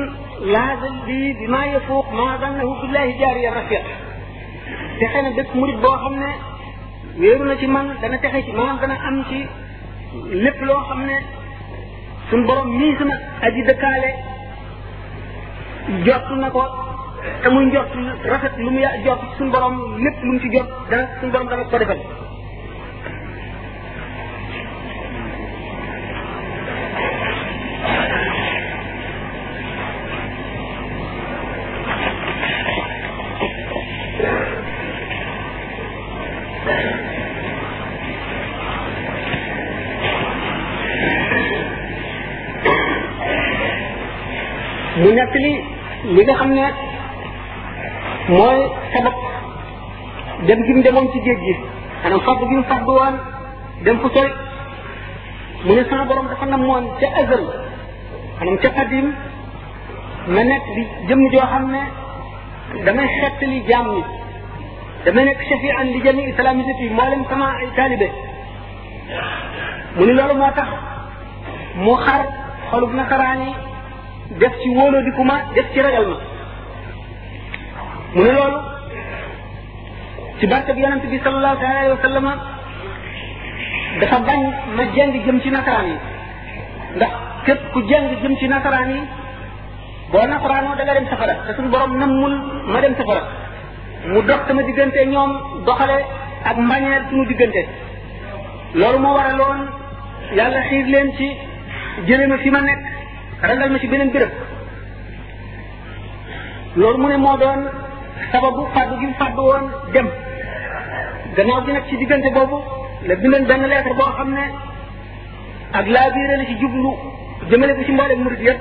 laaza bi bi maa yafuuq maa dannahu billahi jaariya rafiq texe na bépp murid boo xam ne wéeru na ci man dana texe ci maanaam dana am ci lépp loo xam ne suñ borom mii sama aji dëkkaale jot na ko te muy njort rafet lu mu ya jot suñ borom lépp lu mu ci jot dana suñ borom dana ko defal mu nekk li li nga xam ne mooy sabab dem gi mu demoon ci géej gi maanaam fàgg bi mu fàgg woon dem fu sori mu ne sama borom dafa namoon ca azal maanaam ca xadim ma nekk di jëmm joo xam ne damay xettali jaam ñi damay nekk shafian li jami islamisati yi moo leen sama ay taalibe mu ni loolu moo tax mu xar xolub nasaraan yi def ci wóoloo di kuma def ci ragal ma mu ne loolu ci barke bi yonent bi sallallahu alayhi wa sallam dafa bañ ma jeng jëm ci nasaraan yi ndax képp ku jeng jëm ci nasaraan yi boo nasaraanoo da nga dem safara te suñu borom nammul ma dem safara mu dox sama diggante ñoom doxale ak mbañeel suñu diggante loolu moo waraloon yàlla xiir leen ci jëlee ma fi ma nekk randal ma ci beneen béréb loolu mu ne moo doon sababu fàddu gi mu fàddu woon dem gannaaw gi nag ci diggante boobu la bindoon benn lettre boo xam ne ak laa biire la ci jublu jëmale ko ci mboolem murid yëpp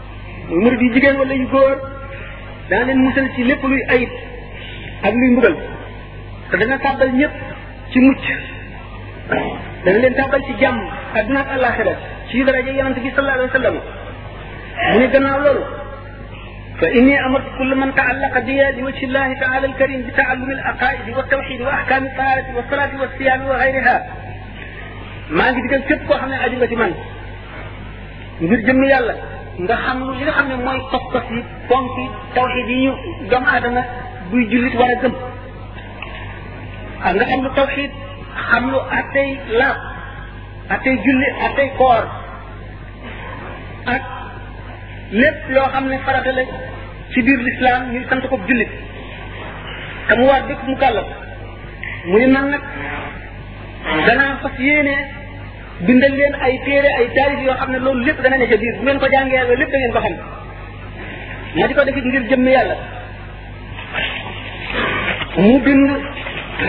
muy murid yu jigéen wala yu góor dana leen musal ci lépp luy ayib ak luy mbugal te dana tàbbal ñëpp ci mucc dana leen tàbbal ci jàmm adduna ak àllaaxira ci daraja yonent bi sallallahu alayhi wa sallam mu ne gannaaw loolu fa inni amartu kulla man taallaqa biya li wajhi llahi taala alkarim bi taallumi alaqaidi wa tawxidi wa ahkaami taharati wa salaati wa siyaami wa gayriha maa ngi digal képp koo xam ne aju nga ci man ngir jëmm yàlla nga xam lu li nga xam ne mooy pas-pas yi ponk yi tawxid yi ñu doomu aadama buy jullit war a gëm ak nga xam lu tawxid xam lu attey laab attey julli attey koor ak lépp loo xam ne farata la ci biir lislaam ñu sant ko jullit te mu war dëkk mu kàllaf mu ni man nag danaa fas yéenee bindal leen ay téere ay taalif yoo xam ne loolu lépp dana ne ca biir bu ngeen ko jàngee loolu lépp da ngeen ko xam ma di ko defit ngir jëmm yàlla mu bind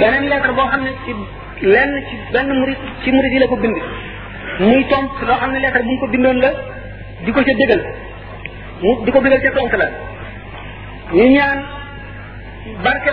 beneen lettre boo xam ne ci lenn ci benn murid ci murid yi la ko bind muy tomb loo xam ne lettre bu mu ko bindoon la di ko ca dëgal mu di ko biral ca tonk la ñu ñaan barke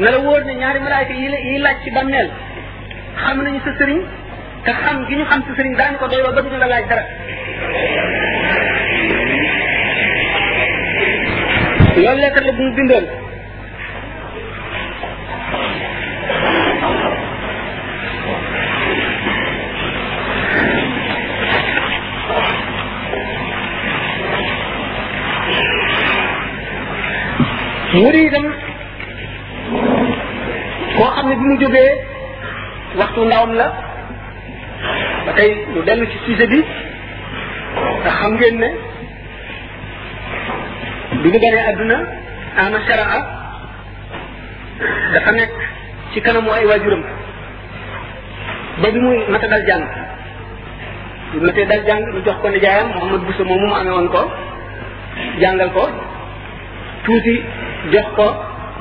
na la wóor ne ñaari malaayka yi la yi laaj ci bàmmeel xam nañu sa sëriñ te xam gi ñu xam sa sëriñ daañu ko doyloo ba duñu la laaj dara loolu lettre la bu mu bindoon mu di itam koo xam ne bi mu jógee waxtu ndawam la ba tey lu dellu ci sujet bi nga xam ngeen ne bi mu gënee àdduna ama sharaa dafa nekk ci kanamu ay waajuram ba bi muy mata dal jàng bi matee dal jàng ñu jox ko nijaayam Mouhamad Bousso moomu mu amee woon ko jàngal ko tuuti jox ko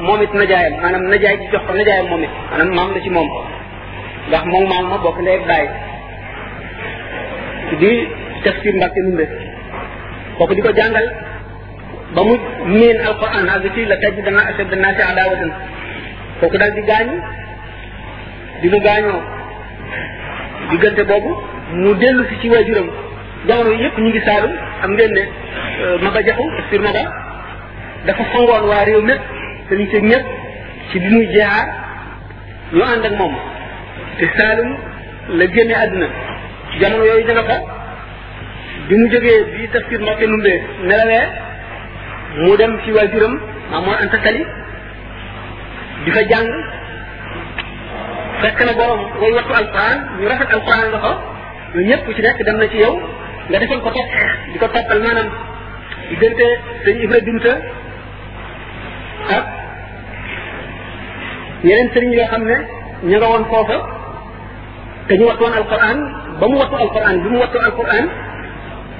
moom it najaayam maanaam najaay ji jox ko najaayam moom it maanaam maam la ci moom ndax moom maam ma bokk ndey ak baay di tafsir Mbàkke Ndumbe kooku di ko jàngal ba mu miin alquran ak ci la taj dana asad naasi adaawatan kooku daal di gaañu bi mu gaañoo diggante boobu mu dellu si ci waajuram jamono yëpp ñu ngi saalum am ngeen ne Maba Jaxu sur Maba dafa fangoon waa réew mépp te ñu ci ñëpp ci bi muy jeexaar ñu ànd ak moom te saalum la génne àdduna jamono yooyu dina fa bi mu jógee bi tafsir Mbacké Ndoumbé nelawee mu dem ci waajuram Maam Mor Anta Sali di fa jàng fekk na borom way wattu alquran ñu rafet alquran nga fa ñu ñëpp ku ci nekk dem na ci yow nga defal ko topp di ko toppal maanaam diggante sëñ Ibra Binta ak yeneen sëriñ yoo xam ne ña nga woon foofa te ñu wattu woon alquran ba mu wattu alquran bi mu wattu alquran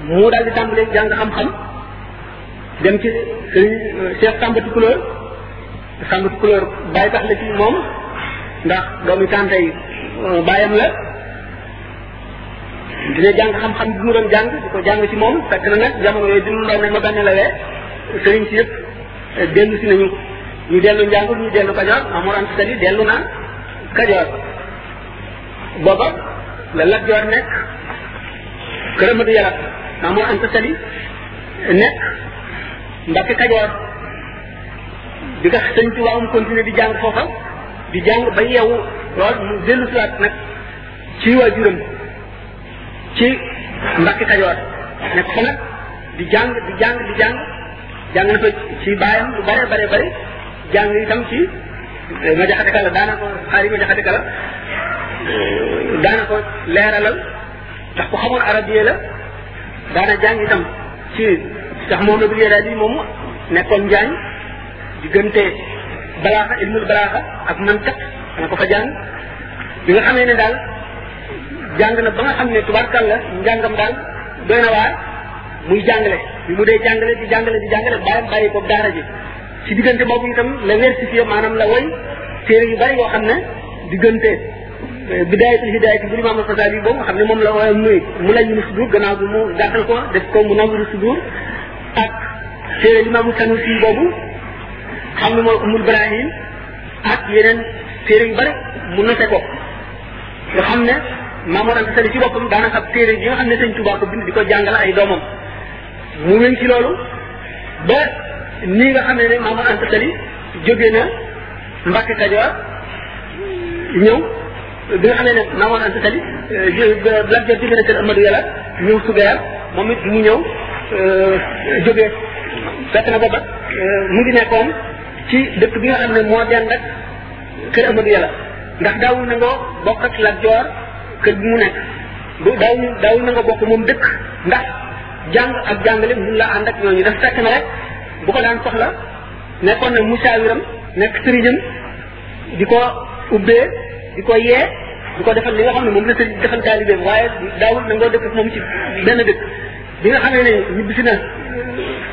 mu daal di tàmbalee jàng xam-xam dem ci sëriñ Cheikh Samba Tukulóor Samba Tukulóor bàyyi tax la ci moom ndax doomi tante yi bàyyam la dina jàng xam-xam bi mu doon jàng di ko jàng ci moom fekk na nag jamono yooyu bi mu doon nañ ma benn lawee sëriñ si yëpp dellu si nañu ñu dellu njàngur ñu dellu kajoor Amour Anta Sali dellu na kajoor booba la Lat Joor nekk kër Amadu Yàlla maa moo Anta Sali nekk Mbàkke Kajoor di nga sëñ ci waawum continuer di jàng foofa di jàng ba yeewu lool mu dellu siwaat nag ci waajuram ci Mbàkke Kajoor nekk fa nag di jàng di jàng di jàng jàng na fa ci baayam lu bare bare bare jàng itam ci ma jaxate kala daana ko xaari ma jaxate kala daana ko leeralal ndax ku xamoon arabiye la daana jàng itam ci ndax moom la bu yee daal di moom nekkoon njaañ diggante balaaxa ilmul balaaxa ak mantiq dana ko fa jàng bi nga xamee ne daal jàng na ba nga xam ne tubaarkal la njàngam daal doy na waar muy jàngale bi mu dee jàngale di jàngale di jàngale bàyyi bàyyi ko daara ji ci diggante boobu itam la versifié maanaam la woy téere yu bari yoo xam ne diggante bidaayatul hidaayati bu imaam al-Xasaali boobu nga xam ne moom la woyam muy mu la ñu sudur gannaaw bi mu gàttal ko def ko mu nawru sudur ak téere limaamu Sanusi boobu xam ne mooy umul Ibrahim ak yeneen téere yu bari mu note ko nga xam ne Maam Mor Anta Sali ci boppam daanaka ab téere yi nga xam ne sëñ Tuubaa ko bind di ko jàngal ay doomam mu wéy ci loolu ba nii nga xam ne ne Maam Mor Anta Sali jóge na Mbàkke Kajoor ñëw bi nga xam ne ne Maam Mor Anta Sali Lat Joor jóge na kër Amadou Yàlla ñëw Sugeer moom it mu ñëw jógee fekk na booba mu ngi nekkoon ci dëkk bi nga xam ne moo dend ak kër Amadou Yàlla ndax daawul na nga bokk ak Lat Joor kër bi mu nekk bu daawul daawul na nga bokk moom dëkk ndax jàng ak jàngale mun la ànd ak ñooñu daf fekk na rek bu ko daan soxla nekkoon na musaawiram nekk sëriñam di ko ubbee di ko yee di ko defal li nga xam ne moom la sëriñ defal taalibeem waaye daawul na nga dëkk ak moom ci benn dëkk bi nga xamee ne ñibbisi na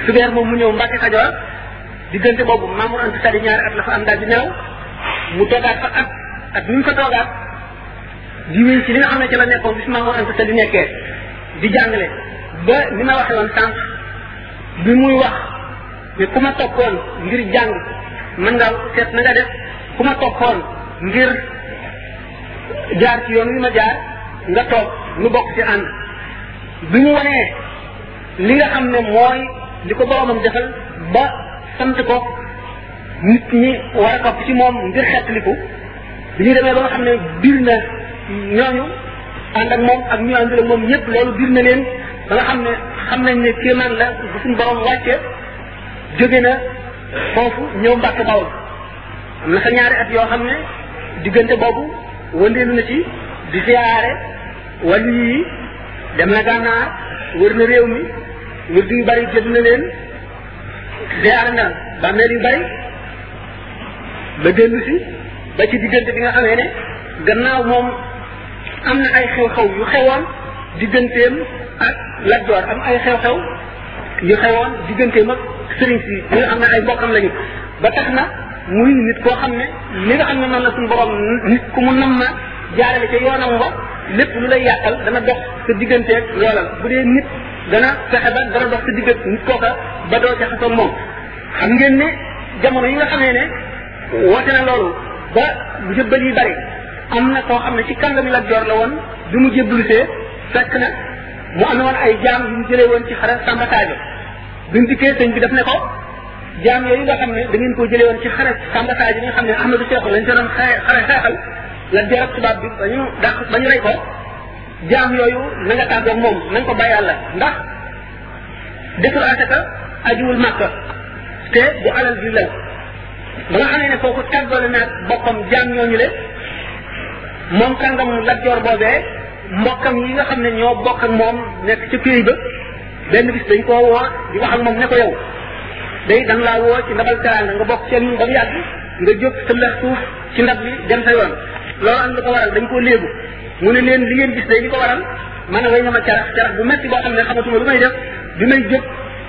subeer moom mu ñëw Mbàkke Kajoor diggante boobu Mamour Anta Sali ñaari at la fa am daal di nelaw mu toogaat fa at at mi mu fa toogaat di wéy ci li nga xam ne ci la nekkoon bis Mamour Anta Sali nekkee di jàngale ba ni ma waxee woon sànq bi muy wax ne ku ma toppoon ngir jàng mën nga seet na nga def ku ma toppoon ngir jaar ci yoon wi ma jaar nga toog nu bokk ci ànd bi ñu wanee li nga xam ne mooy li ko boromam defal ba sant ko nit ñi war a topp ci moom ngir xettaliku bi ñu demee ba nga xam ne bir na ñooñu ànd ak moom ak ñu àndul ak moom ñëpp loolu bir na leen ba nga xam ne xam nañ ne kéemaan la bu suñu borom wàcce jóge na foofu ñëw Mbàkke Bawol am na sa ñaari at yoo xam ne diggante boobu wëndeelu na ci di siyaare wàllu yi dem na gànnaar wër na réew mi wër yu bari jënd na leen ziar na bàmmeel yu bari ba dellu si ba ci diggante bi nga xamee ne gannaaw moom am na ay xew-xew yu xewoon digganteem ak Lat Joor am ay xew-xew yu xewoon digganteem ak sëriñ si ñi nga xam ne ay mbokkam lañu ba tax na muy nit koo xam ne li nga xam ne noonu la suñu borom nit ku mu nam ma jaarale ca yoonam wa lépp lu lay yàqal dana dox sa digganteeg loola bu dee nit dana fexe ba dana dox sa diggante nit kooka ba doo ca xasoo moom xam ngeen ne jamono yi nga xamee ne woote na loolu ba jëbbal yi bari am na koo xam ne ci kàngami Lat Joor la woon bi mu jébbalusee fekk na mu amee woon ay jaam yu mu jëlee woon ci xare Samba Sadio bi mu dikkee sëñ bi daf ne ko jaam yooyu nga xam ne da ngeen koo jëlee woon ci xare Samba Sadio yi nga xam ne Ahmadou Cheikh lañ ca doon xare xare xeexal la jarab tubaab bi ba ñu dàq ba ñu rey ko jaam yooyu na nga tàggoog moom na nga ko bàyyi yàlla ndax deful asaka ajuwul màkka te bu alal bi la ba nga xam ne kooku tàggale naag boppam jaam ñooñu le moom kàngam Lat Joor boobee mbokkam yi nga xam ne ñoo bokk ak moom nekk ci pays ba benn bis dañ koo woo di wax ak moom ne ko yow day dan laa woo ci ndabal teraanga nga bokk seen ñun ba mu yàgg nga jóg sëllax suuf ci ndab li dem sa yoon loolu am lu ko waral dañ koo léegu mu ne leen li ngeen gis day li ko waral man way na ma carax carax bu metti boo xam ne xamatuma lu may def bi may jóg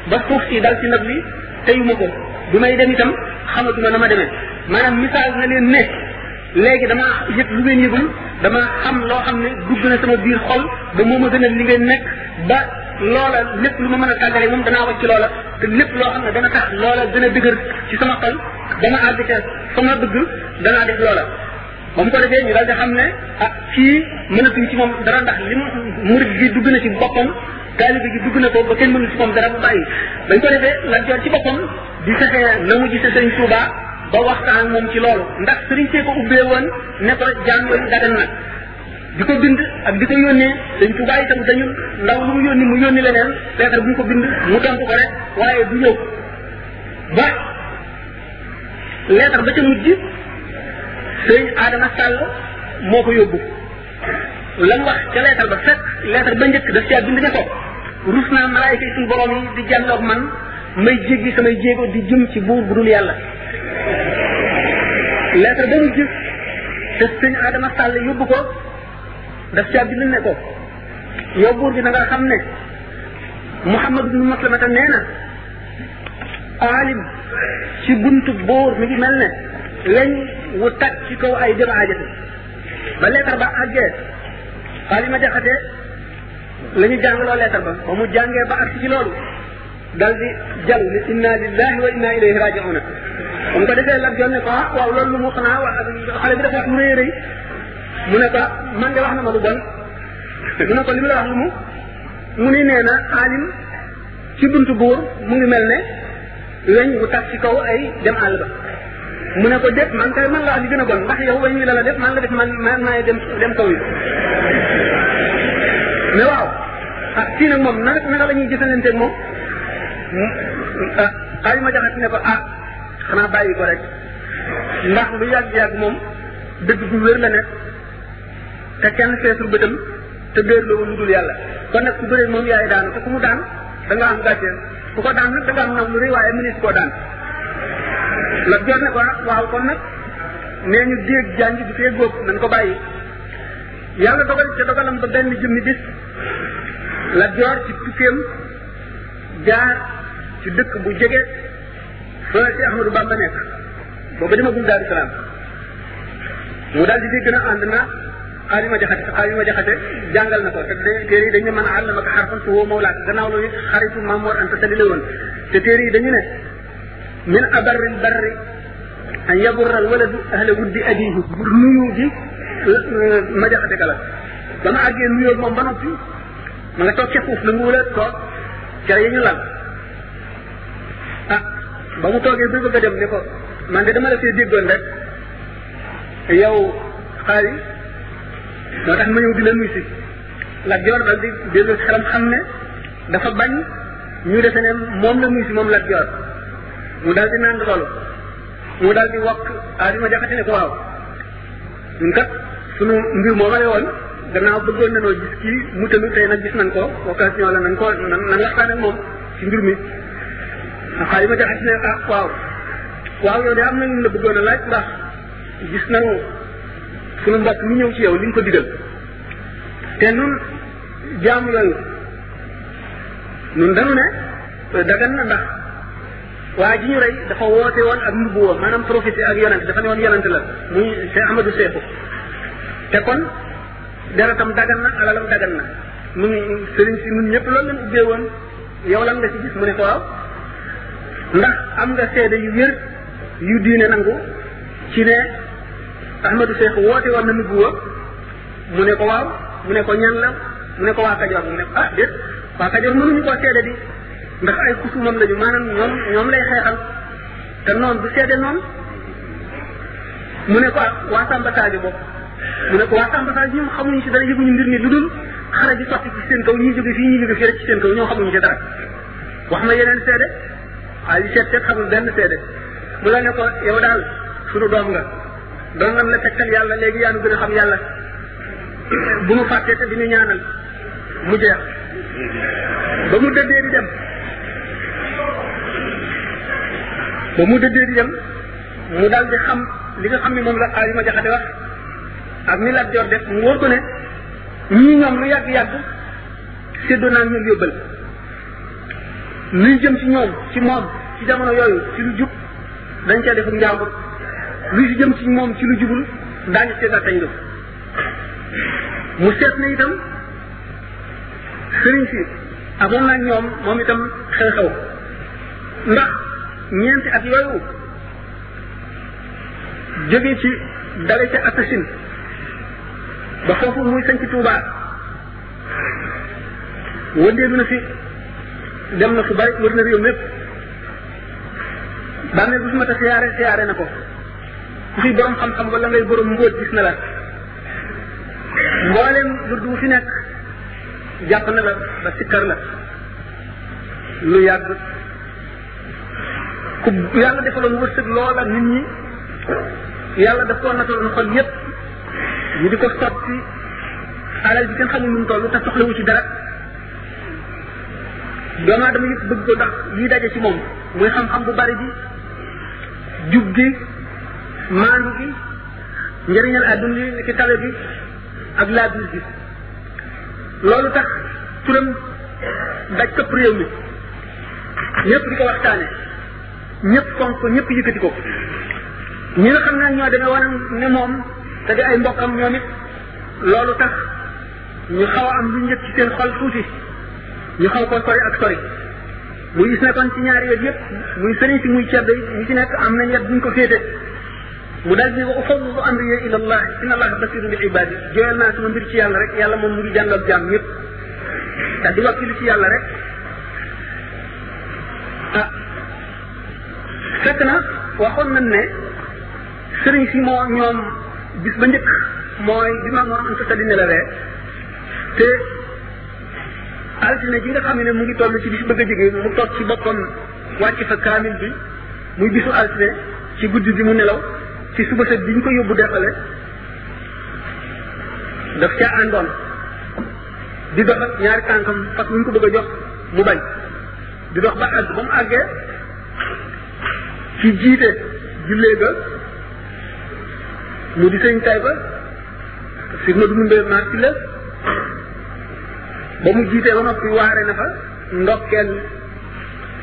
ba suuf si dal ci ndab li teyuma ko bi may dem itam xamatuma na ma demee maanaam misaal na leen ne léegi dama yëg lu ngeen yëgul dama am loo xam ne dugg na sama biir xol ba moo ma gënal li ngeen nekk ba loola lépp lu ma mën a tàggale moom danaa wàcc loola te lépp loo xam ne dana tax loola gën a dëgër ci sama xol dama àgg ca fa ma bëgg danaa def loola ba mu ko defee ñu daal di xam ne ah fii mënatuñ ci moom dara ndax li mu murid gi dugg na ci boppam taalibe gi dugg na ko ba kenn mënul ci moom dara bu bàyyi bañ ko defee lan joor ci boppam di fexe na mu gisee sëñ Touba ba waxtaan moom ci loolu ndax sëriñ see ko ubbee woon ne ko jaam yooyu dagan na di ko bind ak di ko yónnee sëñ Touba itam dañu ndaw lu mu yónni mu yónni leneen lettre bu ñu ko bind mu tontu ko rek waaye du ñëw ba lettre ba ca mujj sëñ Adama Sall moo ko yóbbu lan wax ca leetar ba fekk leetar ba njëkk daf caa bind ne ko rus naa malaayika yi suñu borom yi di jàlloog man may jéggi samay jéego di jëm ci buur bu dul yàlla leetar ba mu gis te sëñ Adama Sall yóbbu ko daf caa bind ne ko yow buur bi na nga xam ne Muhammad ibn Maslamata nee na aalim ci buntu buur mi ngi mel ne lañ wu tag ci kaw ay jëm aajati ba leetar ba àggee xaalima jaxate la ñu jàngaloo leetar ba ba mu jàngee ba agsi ci loolu dal di jàll ni inna lillahi wa inna ilayhi raji'una comme ko defee lak joon ne ko ah waaw loolu lu mu xanaa wax xale bi dafa wax lu rëy rëy mu ne ko man de wax na ma lu bon mu ne ko li mu la wax lu mu mu ni nee na aalim ci buntu buur mu ngi mel ne weñ bu tas ci kaw ay dem àll ba mu ne ko déet man kay man laa li gën a bon ndax yow weñ wi la la def man la def man man maay dem dem kaw yi mais waaw ah fii nag moom naka naka la ñuy jëfandante ak moom ah xaaj ma jaxat ne ko ah xanaa bàyyi ko rek ndax lu yàgg-yàgg moom dëgg bu wér la nekk te kenn feesul bëtam te dóorloo lu dul yàlla kon nag ku bëri moom yaay daanu te ku mu daan da nga am gàcce ku ko daan nag da nga am naw lu rëy waaye mënees koo daan la jot ne ko waaw kon nag nee ñu déeg jàngi du fee góob nañ ko bàyyi yàlla dogal ca dogalam ba benn jëmmi bis la joor ci tukkeem jaar ci dëkk bu jege fa ci Ahmadou Bamba nekk booba demagul Daaru Salaam mu daal di dégg na ànd na xaali ma jaxate xaali ma jaxate jàngal na ko te téere yi dañu ne man àll ma ko xarfan su woo mawlaak gannaaw loolu it xaritu Maam Mor Anta Sali la woon te téere yi dañu ne min abarril barri an yaburral waladu ahla wuddi abihi nuyu gi ma jaxate kala ba ma àggee nuyoo moom ba noppi ma nga toog ca suuf nanguwula toog ca ya ñu lal ah ba mu toogee bu bëgg a dem ne ko man de dama la fee déggoon rek yow xaali moo tax ma ñëw di la nuyu si Lat Joor dal di dellu xelam xam ne dafa bañ ñu defe ne moom la nuyu si moom Lat Joor mu dal di naan loolu mu dal di wokk Adima Jaxate ne ko waaw ñun kat sunu mbir moo male woon gannaaw bëggoon nanoo gis kii mu tënu tey nag gis nañ ko occasion la nañ ko nan nan waxtaan ak moom ci mbir mi xaay ma jaxas ne ah waaw waaw yow de am nañu la bëggoon a laaj ndax gis nañu sunu mbokk mi ñëw ci yow li nga ko digal te nun jaamu lañu nun dañu ne dagan na ndax waa ji ñu rey dafa woote woon ak nubuwa maanaam prophétie ak yonent dafa ne woon yonent la muy Cheikh Ahmadou Seexu te kon deretam dagan na alalam dagan na mu ngi sëriñ si ñun ñëpp loolu lañ ubbee woon yow lan nga ci gis mu ne ko waaw ndax am nga seede yu wér yu diine nangu ci ne Ahmadou Seex woote woon na nubuwa mu ne ko waaw mu ne ko ñan la mu ne ko waa Kajoor mu ne ko ah déet waa Kajoor mënuñu koo seede di ndax ay xusumam lañu maanaam ñoom ñoom lay xeexal te noonu du seede noonu mu ne ko ak waa Samba Sadio bopp mu ne ko waa Samba Sadio ñoom xamuñu ci dara yëguñu mbir mi lu dul xare bi sotti ci seen kaw ñuy jóge fii ñuy jóge fii rek ci seen kaw ñoo xamuñu ci dara wax ma yeneen seede waaye seet seet xamul benn seede mu la ne ko yow daal sunu doom nga doon nan la tegtal yàlla léegi yaa nu gën a xam yàlla bu nu fàttee te di ñu ñaanal mu jeex ba mu dëddee di dem ba mu dëddee di dem mu daal di xam li nga xam ne moom la xaar yi ma jaxate wax ak ni laaj jor def mu wóor ko ne ñii ñoom lu yàgg-yàgg séddoo naa ñoom yóbbal luy jëm ci ñoom ci moom ci jamono yooyu ci lu jub dañ cee defum njàmbur luy jëm ci moom ci lu jubul daañu seetaat tañ def mu seet na itam sëriñ si amoon naa ñoom moom itam xew-xew ndax ñeenti at yooyu jóge ci dale ca Assasine ba foofu muy sañ ci Touba wëndeelu na fi dem na fu bari wër na réew mépp bàmmeel bu fi ma ta siyaare siyaare na ko ku fi borom xam-xam wala ngay borom mbóot gis na la mboolem lu du fi nekk jàpp na la ba sikkar la lu yàgg ku yàlla defaloon wërsëg loola nit ñi yàlla daf koo nataloon xol yépp ñu di ko sotti alal ji kenn xamul nu mu toll te soxlawu ci dara doomu aadama yëpp bëgg ko ndax lii daje ci moom muy xam-xam bu bari bi jub gi maandu gi njëriñal àdduna yi ci tabe bi ak laabir gi loolu tax turam daj këpp réew mi ñëpp di ko waxtaane ñëpp fonk ko ñëpp yëkkati ko ñi nga xam ne ñoo demee woon ne moom te di ay mbokkam ñoom it loolu tax ñu xaw a am lu njëkk ci seen xol tuuti ñu xaw ko sori ak sori muy gis ne kon ci ñaari wet yëpp muy sëriñ si muy ceddo yi ñu ci nekk am nañ wet buñ ko féete mu daal di wa ufawwidu amri ila allah inna allah basirun bil ibad jooyal naa sama mbir ci yàlla rek yàlla moom mu ngi jàngal jaam ñëpp daal di wakkilu ci yàlla rek ah fekk na waxoon nañ ne sëriñ si moo ñoom bis ba njëkk mooy bi ma moo am sa tali nelawee te altine ji nga xam ne mu ngi toll ci bis bëgg a jógee mu toog ci boppam wàcc fa kaamil bi muy bisu altine ci guddi bi mu nelaw ci suba set bi ñu ko yóbbu defale daf caa àndoon di dox ak ñaari tànkam fas ñu ko bëgg a jox mu bañ di dox ba àgg ba mu àggee ci jiite jullee ga mu di sëñ tay ba si ma dundee marti la ba mu jiitee ba noppi waare na fa ndokkeel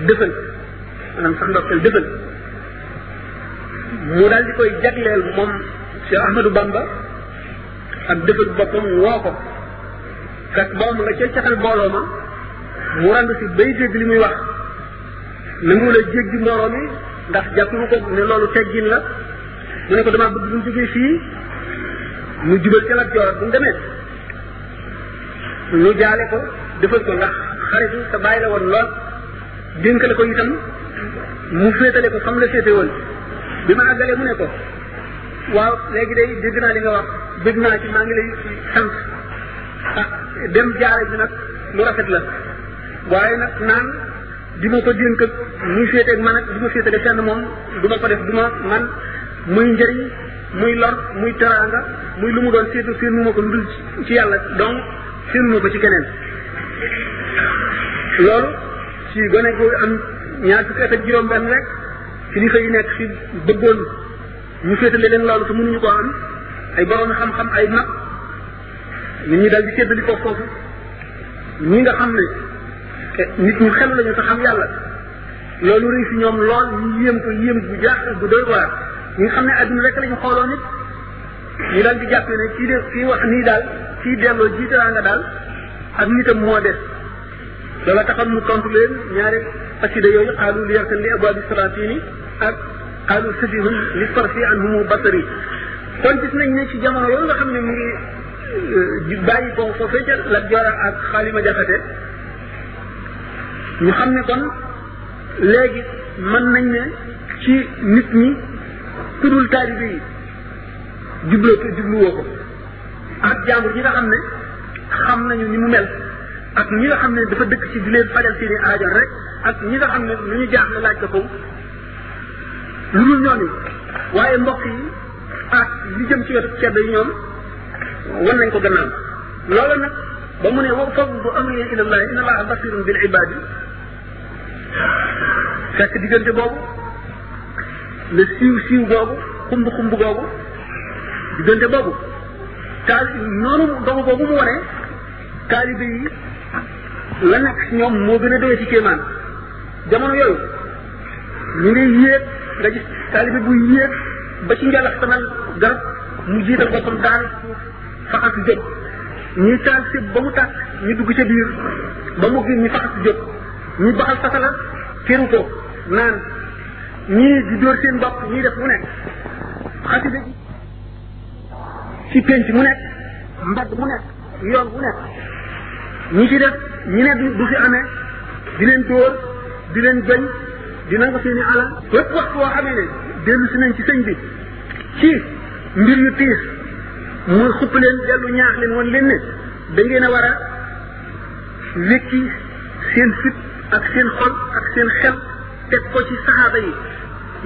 dëfal maanaam sax ndokkeel dëfal mu daal di koy jagleel moom Cheikh Ahmadou Bamba ak dëfal boppam woo ko fekk boobu nga ca catal mbooloo ma mu randu si bay dégg li muy wax nangu la jéggi mbooloo mi ndax jàpp ko ne loolu teggin la mu ne ko damaa bëgg bu ñu jógee fii mu jubal ca Lat Joor bu mu demee ñu jaale ko defal ko ndax xarit yi sa bàyyi la woon lool dénkale ko itam mu féetale ko xam la féete woon bi ma àggalee mu ne ko waaw léegi day dégg naa li nga wax dégg naa ci maa ngi lay sant ah dem jaare bi nag lu rafet la waaye nag naan di ma ko dénk ak muy féeteeg man ak di ma féetale fenn moom du ma ko def du ma man muy njëriñ muy lor muy teraanga muy lu mu doon seetu seenu ma ko lu dul ci yàlla donc seenu ma ko ci keneen loolu ci gone gu am ñaar fukki at ak juróom benn rek kilifa yi nekk fi bëggoon ñu féetale leen loolu te mënuñu ko am ay borom xam-xam ay mag nit ñi daal di séddali ko foofu ñi nga xam ne nit ñu xel lañu te xam yàlla loolu rëy si ñoom lool ñu yéem ko yéem bu jaax bu doy waar ñi nga xam ne adduna rek lañu xooloon it ñu daal di jàppee ne kii de kii wax nii daal kii delloo jiitaraa nga daal ak nitam moo des loola taxoon mu tontu leen ñaari xasida yooyu xaalu li yarkan li abwaabi salaatini ak xaalu sabihun li farfi anhumu basari kon gis nañ ne ci jamono yooyu nga xam ne mu ngi bàyyi ko foofee ca la joora ak xaalima jaxate ñu xam ne kon léegi mën nañ ne ci nit ñi tudul taalibe yi jubloo ko jubluwoo ko ak jàmbur ñi nga xam ne xam nañu ni mu mel ak ñi nga xam ne dafa dëkk ci di leen fajal seeni aajo rek ak ñi nga xam ne lu ñu jaaxle laaj ko ko lu dul ñooñu waaye mbokk yi ah li jëm ci wetu ceddo yi ñoom wan nañ ko gannaaw loola nag ba mu ne wa fawdu amri ila allah inna allaha basirun bil ibadi fekk diggante boobu le siiw siiw boobu xumb xumb boobu diggante boobu taal noonu dogu boobu mu wane taalibe yi la nekk ñoom moo gën a doy ci kéemaan jamono yooyu ñu ngi yéeg nga gis taalibe bu yéeg ba ci njalax tanal garab mu jiital boppam daal faxas jóg ñuy taal si ba mu tàkk ñu dugg ca biir ba mu gën ñu faxas jóg ñu baxal satala teru ko naan ñii di dóor seen bopp ñii def mu nekk xasida ji ci penc mu nekk mbedd mu nekk yoon wu nekk ñi ci def ñi ne du du fi amee di leen dóor di leen gañ di nangu seeni alal yépp waxtu woo xamee ne dellu si nañ ci sëñ bi ci mbir yu tiis muy xupp leen dellu ñaax leen woon leen ne da ngeen a war a wékki seen fit ak seen xol ak seen xel teg ko ci saxaaba yi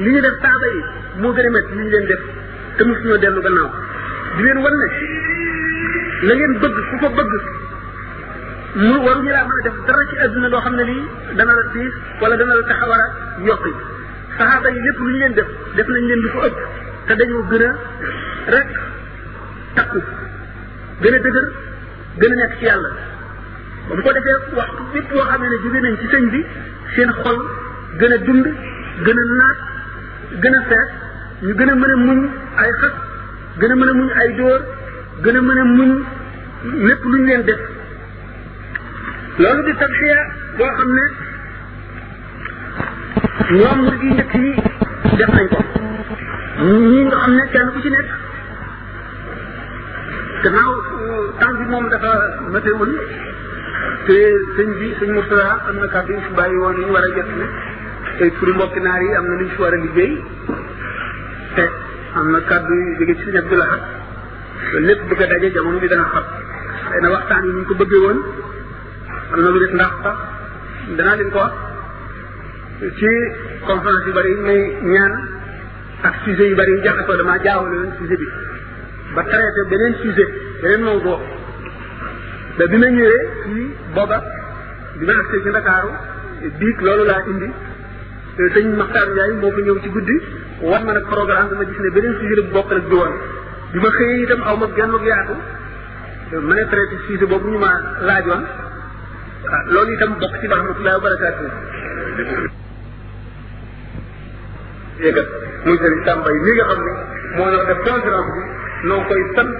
li ñu def saxaaba yi moo gën a métti li ñu leen def te mos ñoo dellu gannaaw di leen wan ne la ngeen bëgg ku ko bëgg mu waruñu laa mën a def dara ci àdduna loo xam ne lii dana la tiis wala dana la tax a war a yokki saxaaba yi lépp lu ñu leen def def nañ leen lu ko ëpp te dañoo gën a rek takku gën a dëgër gën a nekk ci yàlla ba mu ko defee waxtu bépp boo xam ne jóge nañ ci sëñ bi seen xol gën a dund gën a naat gën a fees ñu gën a mën a muñ ay xas gën a mën a muñ ay dóor gën a mën a muñ lépp lu ñu leen def loolu di tadxiya boo xam ne ñoom murid yi njëkk yi def nañ ko ñi nga xam ne kenn ku ci nekk gannaaw temps bi moom dafa matewul te sëñ bi sëñ Moustapha am na kàddu yu fi bàyyi woon yu ñu war a jot ne tey pour mbokki naar yi am na lu ñu fi war a liggéey te am na kàddu yu jóge ci suñu Abdou Lahad loolu lépp bëgg a daje jamono bi dana xam xëy na waxtaan yi ñu ko bëggee woon am na lu def ndax sax danaa leen ko wax ci conférence yu bari yi may ñaan ak sujet yu bari yi jaxasoo damaa jaawale woon sujet bi ba traité beneen sujet beneen mawdoo da bi ma ñëwee ci booba bi ma agsee ci Ndakaaru biig loolu laa indi sëñ Maxtaar Njaay moo ko ñëw ci guddi wan ma nag programme bi ma gis ne beneen sujet bu bokk nag bi woon bi ma xëyee itam aw ma genn yaatu ma ne traité sujet boobu ñu ma laajoon loolu itam bokk ci rahmatullahi wa barakaatu yéega muy sëriñ Samba yi mi nga xam ne moo doon def conférence bi noo koy sant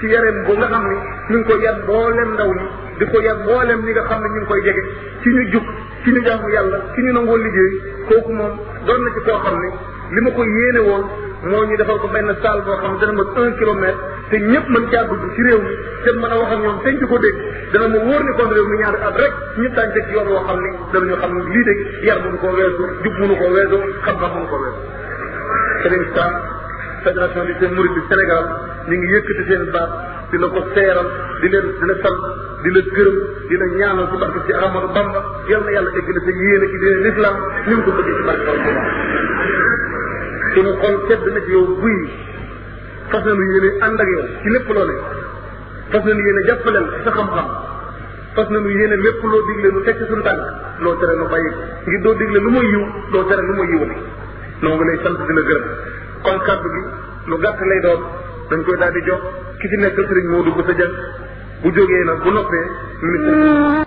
ci yareem bu nga xam ne ñu ngi ko yar mboolem ndaw ñi di ko yar mboolem ñi nga xam ne ñu ngi koy jege ci ñu jub ci ñu jaamu yàlla ci ñu nangoo liggéey kooku moom doon na ci koo xam ne li ma ko yéene woon moo ñu defal ko benn salle boo xam ne dana ma un kilomètre te ñëpp mën caa dugg ci réew mi te mën a wax ak ñoom sëñ di ko dégg dana ma wóor ne kon réew mi ñaari at rek ñëpp daañu teg ci yoon woo xam ne danañu xam ne lii de yar mënu ko weesu jub mënu ko weesu xam-xam mënu ko weesu. Serigne Sam fédération bi seen murid bi Sénégal ñu ngi yëkkati seen baat di la ko seeral di leen di la sant di la gërëm di la ñaanal ci barke ci Amadou Bamba yal na yàlla egg na sa yéene ci dina l'islam ni mu ko bëggee ci barke Bamba suñu xol sedd na ci yow buy fas nañu yéene ànd ak yow ci lépp loo ne fas nañu yéene jàppaleel sa xam-xam fas nañu yéene lépp loo digle nu teg ci suñu tànk loo tere nu bàyyi ngir doo digle lu mooy yiw loo tere lu mooy yiw ne noo ngi lay sant di la gërëm kon kàddu gi lu gàtt lay doon dañ koy daal di jox ki fi nekk sëriñ Modou Bousso Dieng bu jógee nag bu noppee ministre